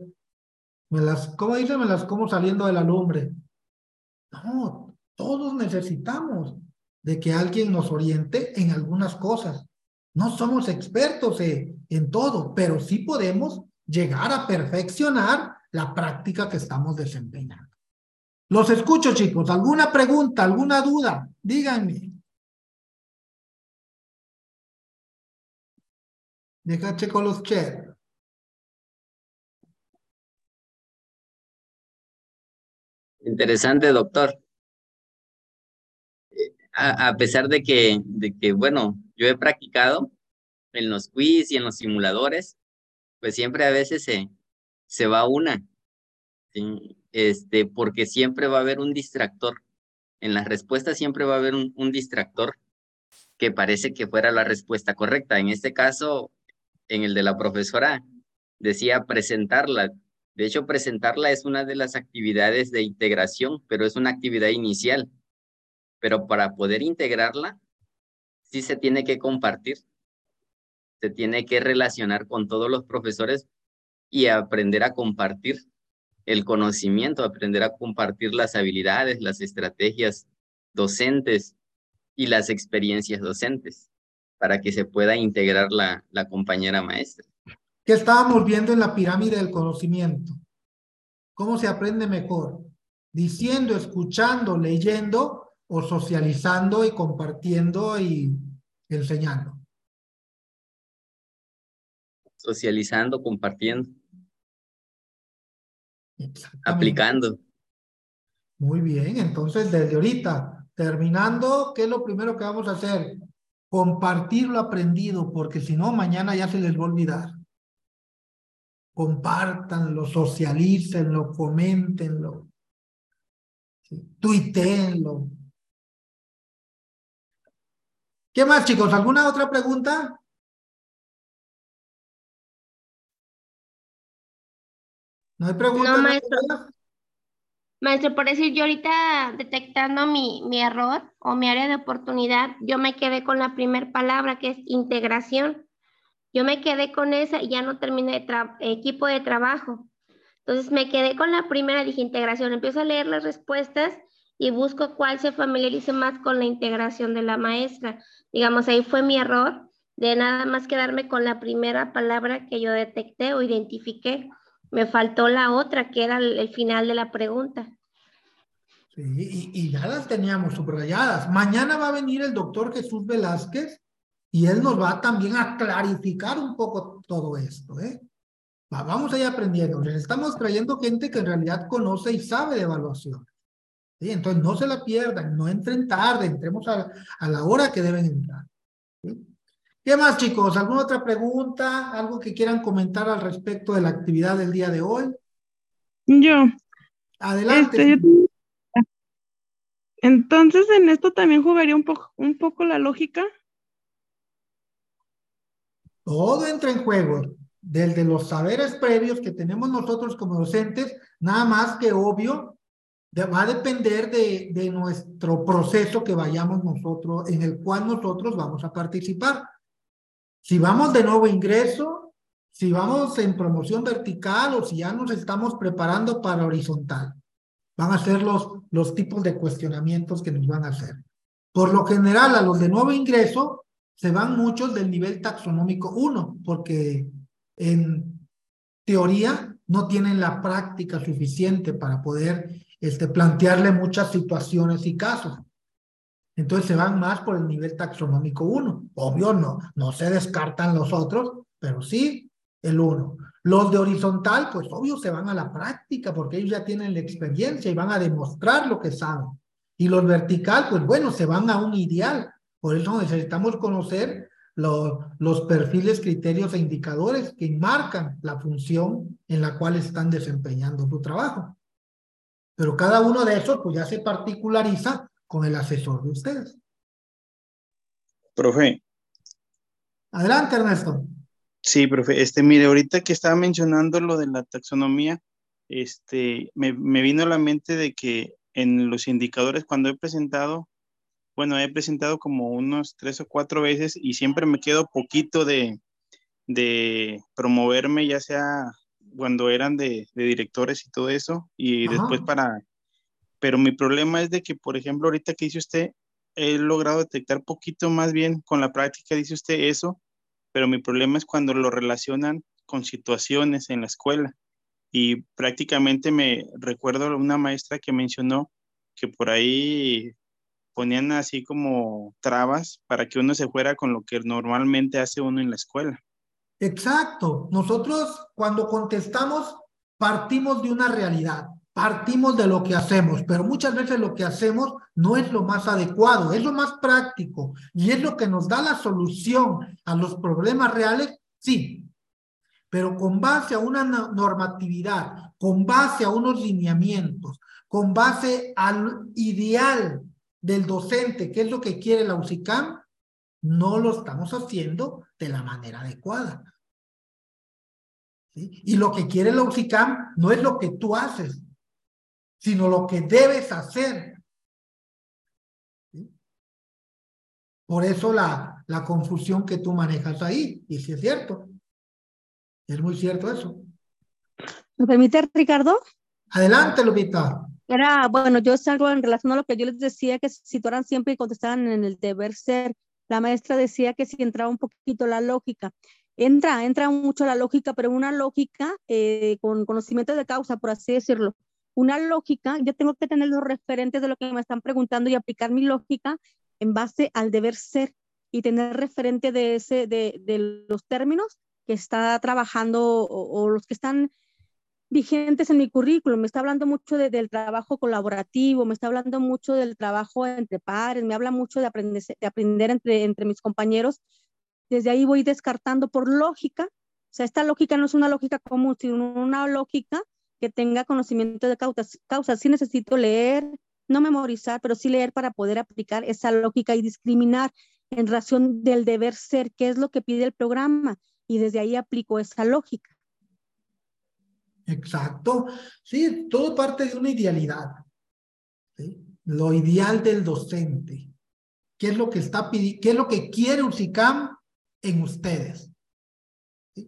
me las, ¿cómo dice? Me las como saliendo de la lumbre. No, todos necesitamos de que alguien nos oriente en algunas cosas. No somos expertos en todo, pero sí podemos llegar a perfeccionar la práctica que estamos desempeñando. Los escucho, chicos. ¿Alguna pregunta, alguna duda? Díganme. Deja con los chats. Interesante, doctor. A, pesar de que, de que, bueno, yo he practicado en los quiz y en los simuladores, pues siempre a veces se, se va una, este, porque siempre va a haber un distractor. En las respuestas siempre va a haber un distractor que parece que fuera la respuesta correcta. En este caso, en el de la profesora, decía presentarla. De hecho, presentarla es una de las actividades de integración, pero es una actividad inicial. Pero para poder integrarla, sí se tiene que compartir, se tiene que relacionar con todos los profesores y aprender a compartir el conocimiento, aprender a compartir las habilidades, las estrategias docentes y las experiencias docentes para que se pueda integrar la, la compañera maestra. ¿Qué estábamos viendo en la pirámide del conocimiento? ¿Cómo se aprende mejor? Diciendo, escuchando, leyendo o socializando y compartiendo y enseñando. Socializando, compartiendo. Aplicando. Muy bien, entonces desde ahorita, terminando, ¿qué es lo primero que vamos a hacer? Compartir lo aprendido, porque si no, mañana ya se les va a olvidar. Compártanlo, socialícenlo, coméntenlo, tuiteenlo. ¿Qué más, chicos? ¿Alguna otra pregunta? ¿No hay preguntas? maestro. Maestro, por decir, yo ahorita detectando mi, mi error o mi área de oportunidad, yo me quedé con la primera palabra que es integración. Yo me quedé con esa y ya no terminé equipo de trabajo. Entonces me quedé con la primera, dije integración. Empiezo a leer las respuestas y busco cuál se familiarice más con la integración de la maestra. Digamos, ahí fue mi error de nada más quedarme con la primera palabra que yo detecté o identifiqué. Me faltó la otra, que era el, final de la pregunta. Sí, y, ya las teníamos subrayadas. Mañana va a venir el doctor Jesús Velázquez y él nos va también a clarificar un poco todo esto. ¿eh? vamos a aprendiendo. Estamos trayendo gente que en realidad conoce y sabe de evaluación. ¿Sí? Entonces no se la pierdan, no entren tarde, entremos a, a la hora que deben entrar. ¿sí? ¿Qué más, chicos? ¿Alguna otra pregunta? ¿Algo que quieran comentar al respecto de la actividad del día de hoy? Yo. Adelante. Este, entonces, en esto también jugaría un poco la lógica. Todo entra en juego. Desde los saberes previos que tenemos nosotros como docentes, nada más que obvio, va a depender de, de nuestro proceso que vayamos nosotros, en el cual nosotros vamos a participar. Si vamos de nuevo ingreso, si vamos en promoción vertical o si ya nos estamos preparando para horizontal. Van a ser los, los tipos de cuestionamientos que nos van a hacer. Por lo general, a los de nuevo ingreso se van muchos del nivel taxonómico 1, porque en teoría no tienen la práctica suficiente para poder este, plantearle muchas situaciones y casos. Entonces se van más por el nivel taxonómico 1. Obvio, no, no se descartan los otros, pero sí el 1. Los de horizontal, pues obvio se van a la práctica porque ellos ya tienen la experiencia y van a demostrar lo que saben. Y los vertical, pues bueno, se van a un ideal. Por eso necesitamos conocer los, los perfiles, criterios e indicadores que marcan la función en la cual están desempeñando su trabajo. Pero cada uno de esos, pues ya se particulariza con el asesor de ustedes. Profe. Adelante, Ernesto. Sí, profe. Este, mire, ahorita que estaba mencionando lo de la taxonomía, este, me, me vino a la mente de que en los indicadores, cuando he presentado, bueno, he presentado como unos tres o cuatro veces y siempre me quedo poquito de, de promoverme, ya sea cuando eran de, directores y todo eso, y después para... Pero mi problema es de que, por ejemplo, ahorita que dice usted, he logrado detectar poquito más bien con la práctica, dice usted eso, pero mi problema es cuando lo relacionan con situaciones en la escuela. Y prácticamente me recuerdo una maestra que mencionó que por ahí ponían así como trabas para que uno se fuera con lo que normalmente hace uno en la escuela. Exacto. Nosotros cuando contestamos partimos de una realidad, partimos de lo que hacemos, pero muchas veces lo que hacemos no es lo más adecuado, es lo más práctico y es lo que nos da la solución a los problemas reales, sí, pero con base a una normatividad, con base a unos lineamientos, con base al ideal del docente, que es lo que quiere la UCICAM, no lo estamos haciendo de la manera adecuada. Y lo que quiere la UCICAM no es lo que tú haces, sino lo que debes hacer. Por eso la, la confusión que tú manejas ahí, y si es cierto, es muy cierto eso. ¿Me permite, Ricardo? Adelante, Lupita. Era, bueno, yo salgo en relación a lo que yo les decía, que si situaran siempre y contestaban en el deber ser. La maestra decía que si entraba un poquito la lógica. Entra, entra mucho la lógica, pero una lógica eh, con conocimiento de causa, por así decirlo. Una lógica, yo tengo que tener los referentes de lo que me están preguntando y aplicar mi lógica en base al deber ser y tener referente de, ese, de, de los términos que está trabajando o, los que están vigentes en mi currículum. Me está hablando mucho del trabajo colaborativo, me está hablando mucho del trabajo entre pares, me habla mucho de aprender, de aprender entre, entre mis compañeros. Desde ahí voy descartando por lógica. O sea, esta lógica no es una lógica común, sino una lógica que tenga conocimiento de causas. causas. Sí necesito leer, no memorizar, pero sí leer para poder aplicar esa lógica y discriminar en razón del deber ser, qué es lo que pide el programa y desde ahí aplico esa lógica. Exacto. Sí, todo parte de una idealidad. Lo ideal del docente. ¿Qué es lo que está pidiendo? ¿Qué es lo que quiere UCICAM en ustedes?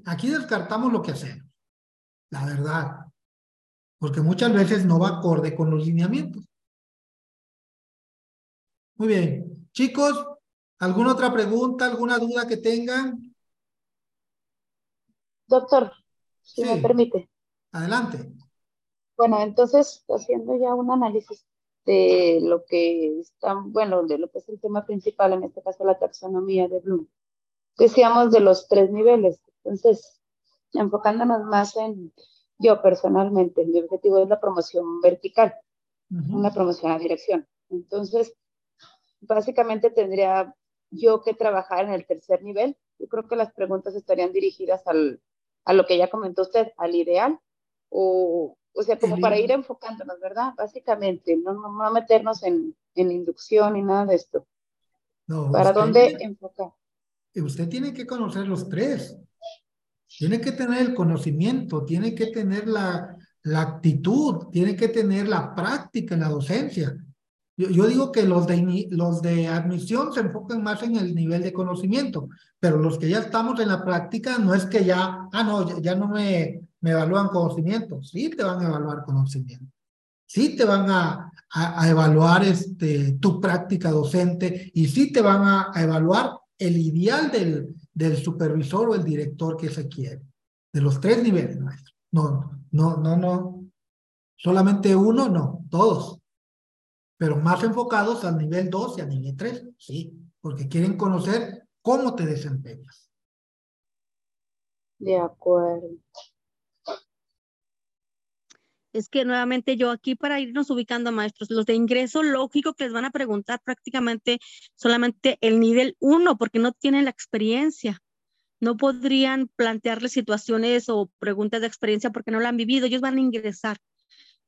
Aquí descartamos lo que hacemos. La verdad. Porque muchas veces no va acorde con los lineamientos. Muy bien. Chicos, ¿alguna otra pregunta, alguna duda que tengan? Doctor, si me permite. Adelante. Bueno, entonces, haciendo ya un análisis de lo que está, bueno, de lo que es el tema principal, en este caso la taxonomía de Bloom. Decíamos de los tres niveles. Entonces, enfocándonos más en yo personalmente, mi objetivo es la promoción vertical, una promoción a dirección. Entonces, básicamente tendría yo que trabajar en el tercer nivel. Yo creo que las preguntas estarían dirigidas al, a lo que ya comentó usted, al ideal, o, o sea, como para ir enfocándonos, ¿verdad? Básicamente, no, no, meternos en, en, inducción ni nada de esto. No, ¿Para dónde enfocar? Usted tiene que conocer los tres. Tiene que tener el conocimiento, tiene que tener la, la actitud, tiene que tener la práctica en la docencia. Yo, digo que los de, los de admisión se enfocan más en el nivel de conocimiento, pero los que ya estamos en la práctica no es que ya, ah, no, ya, no me, me evalúan conocimiento, sí te van a evaluar conocimiento, sí te van a, a, evaluar este, tu práctica docente y sí te van a, evaluar el ideal del, del supervisor o el director que se quiere, de los tres niveles, maestro. No, no, no, no, solamente uno, no, todos pero más enfocados al nivel 2 y al nivel 3, sí, porque quieren conocer cómo te desempeñas. De acuerdo. Es que nuevamente yo aquí para irnos ubicando, maestros, los de ingreso lógico que les van a preguntar prácticamente solamente el nivel 1, porque no tienen la experiencia. No podrían plantearles situaciones o preguntas de experiencia porque no la han vivido. Ellos van a ingresar.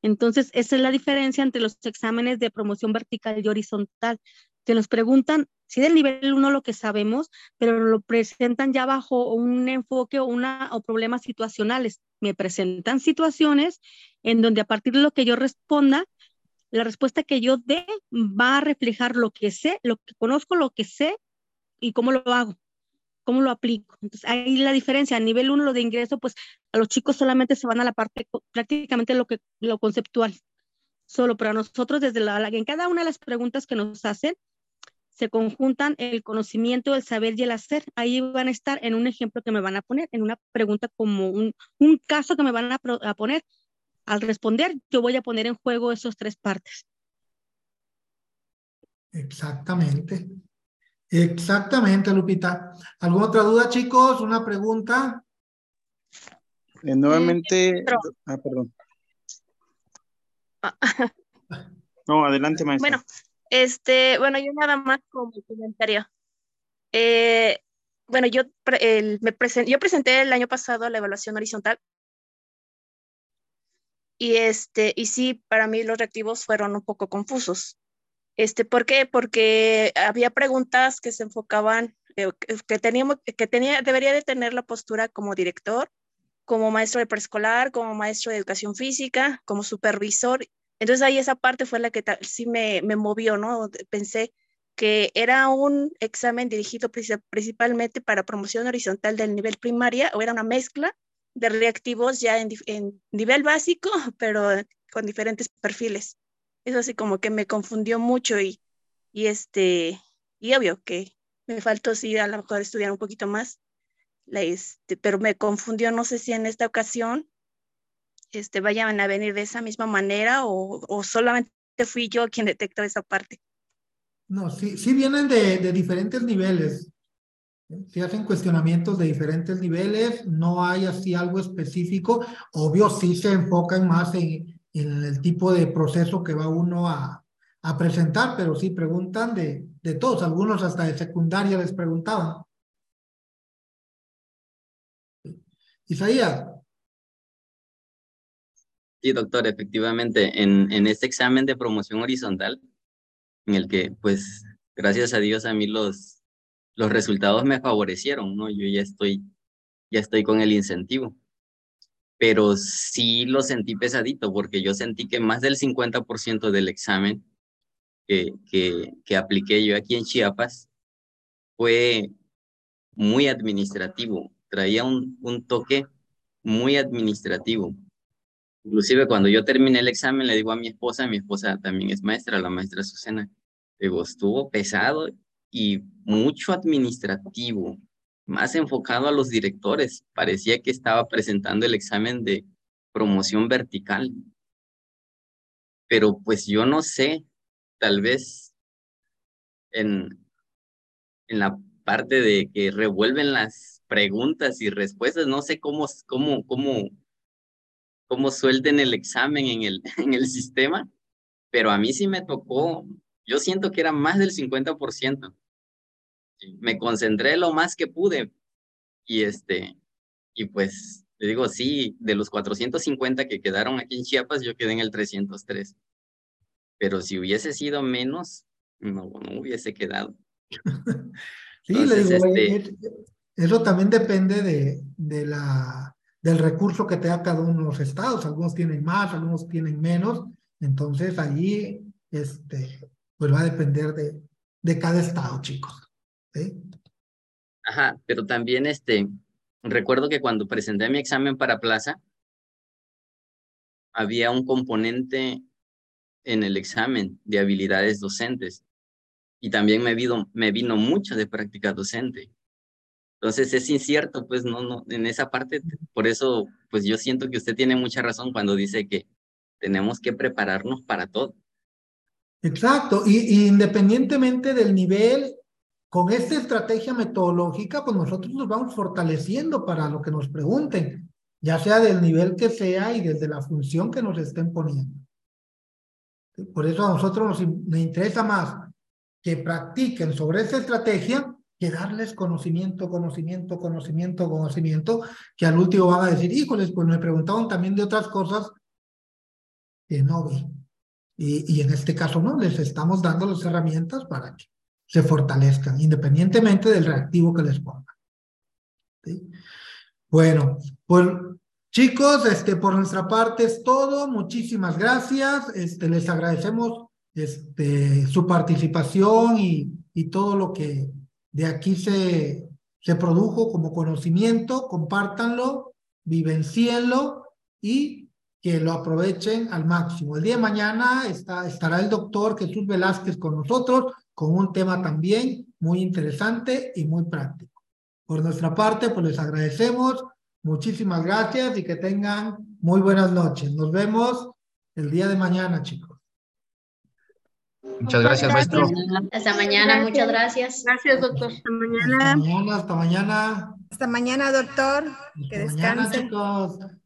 Entonces, esa es la diferencia entre los exámenes de promoción vertical y horizontal. Se nos preguntan, sí del nivel 1 lo que sabemos, pero lo presentan ya bajo un enfoque o, una, o problemas situacionales. Me presentan situaciones en donde a partir de lo que yo responda, la respuesta que yo dé va a reflejar lo que sé, lo que conozco, lo que sé y cómo lo hago, cómo lo aplico. Entonces, ahí la diferencia. A nivel uno, lo de ingreso, pues a los chicos solamente se van a la parte, prácticamente lo, que, lo conceptual. Solo para nosotros, desde la, en cada una de las preguntas que nos hacen, se conjuntan el conocimiento, el saber y el hacer. Ahí van a estar en un ejemplo que me van a poner, en una pregunta como un, un caso que me van a, a poner. Al responder, yo voy a poner en juego esas tres partes. Exactamente. Exactamente, Lupita. ¿Alguna otra duda, chicos? ¿Una pregunta? Eh, nuevamente. Ah, perdón. No, adelante, maestra. Bueno, este, bueno, yo nada más como comentario. Eh, bueno, yo, me yo presenté el año pasado la evaluación horizontal. Y, este, y sí, para mí los reactivos fueron un poco confusos. Este, ¿Por qué? Porque había preguntas que se enfocaban, eh, que, teníamos, que tenía, debería de tener la postura como director, como maestro de preescolar, como maestro de educación física, como supervisor, entonces ahí esa parte fue la que sí me, me movió, ¿no? Pensé que era un examen dirigido principalmente para promoción horizontal del nivel primaria o era una mezcla de reactivos ya en, en, nivel básico, pero con diferentes perfiles. Eso así como que me confundió mucho y, y este, y obvio que me faltó sí a lo mejor estudiar un poquito más, este, pero me confundió, no sé si en esta ocasión este, vayan a venir de esa misma manera o, solamente fui yo quien detectó esa parte? No, sí, sí vienen de, de diferentes niveles. Si hacen cuestionamientos de diferentes niveles, no hay así algo específico. Obvio, sí se enfocan más en, en el tipo de proceso que va uno a, a presentar, pero sí preguntan de, de todos. Algunos hasta de secundaria les preguntaban. Isaías, Sí, doctor, efectivamente, en, en este examen de promoción horizontal, en el que, pues, gracias a Dios a mí los, los resultados me favorecieron, ¿no? Yo ya estoy, ya estoy con el incentivo. Pero sí lo sentí pesadito, porque yo sentí que más del 50% del examen que, que, que apliqué yo aquí en Chiapas fue muy administrativo, traía un, un toque muy administrativo. Inclusive cuando yo terminé el examen le digo a mi esposa, mi esposa también es maestra, la maestra Susana, digo, estuvo pesado y mucho administrativo, más enfocado a los directores. Parecía que estaba presentando el examen de promoción vertical. Pero pues yo no sé, tal vez en, en la parte de que revuelven las preguntas y respuestas, no sé cómo, cómo, cómo cómo suelten el examen en el, en el sistema, pero a mí sí me tocó, yo siento que era más del 50%. Me concentré lo más que pude y este, y pues, le digo, sí, de los 450 que quedaron aquí en Chiapas, yo quedé en el 303. Pero si hubiese sido menos, no, no hubiese quedado. sí, le digo, este eso también depende de, de la del recurso que tenga cada uno de los estados. Algunos tienen más, algunos tienen menos. Entonces, allí, este, pues va a depender de, de cada estado, chicos. Ajá, pero también, este, recuerdo que cuando presenté mi examen para plaza, había un componente en el examen de habilidades docentes y también me vino, me vino mucho de práctica docente. Entonces es incierto, pues no, no, en esa parte, por eso, pues yo siento que usted tiene mucha razón cuando dice que tenemos que prepararnos para todo. Exacto, y, independientemente del nivel, con esta estrategia metodológica, pues nosotros nos vamos fortaleciendo para lo que nos pregunten, ya sea del nivel que sea y desde la función que nos estén poniendo. Por eso a nosotros nos, nos interesa más que practiquen sobre esta estrategia que darles conocimiento, conocimiento, conocimiento, conocimiento, que al último van a decir, híjoles, pues me preguntaban también de otras cosas que no vi. Y, y en este caso no, les estamos dando las herramientas para que se fortalezcan, independientemente del reactivo que les pongan. Bueno, pues Chicos, este, por nuestra parte es todo. Muchísimas gracias. Este, les agradecemos este, su participación y, y todo lo que de aquí se, se produjo como conocimiento. Compártanlo, vivencienlo y que lo aprovechen al máximo. El día de mañana está, estará el doctor Jesús Velázquez con nosotros con un tema también muy interesante y muy práctico. Por nuestra parte, pues les agradecemos Muchísimas gracias y que tengan muy buenas noches. Nos vemos el día de mañana, chicos. Muchas gracias, maestro. Hasta mañana, muchas gracias. Gracias, doctor. Hasta mañana. Hasta mañana, hasta mañana. Hasta mañana, doctor. que descansen. chicos.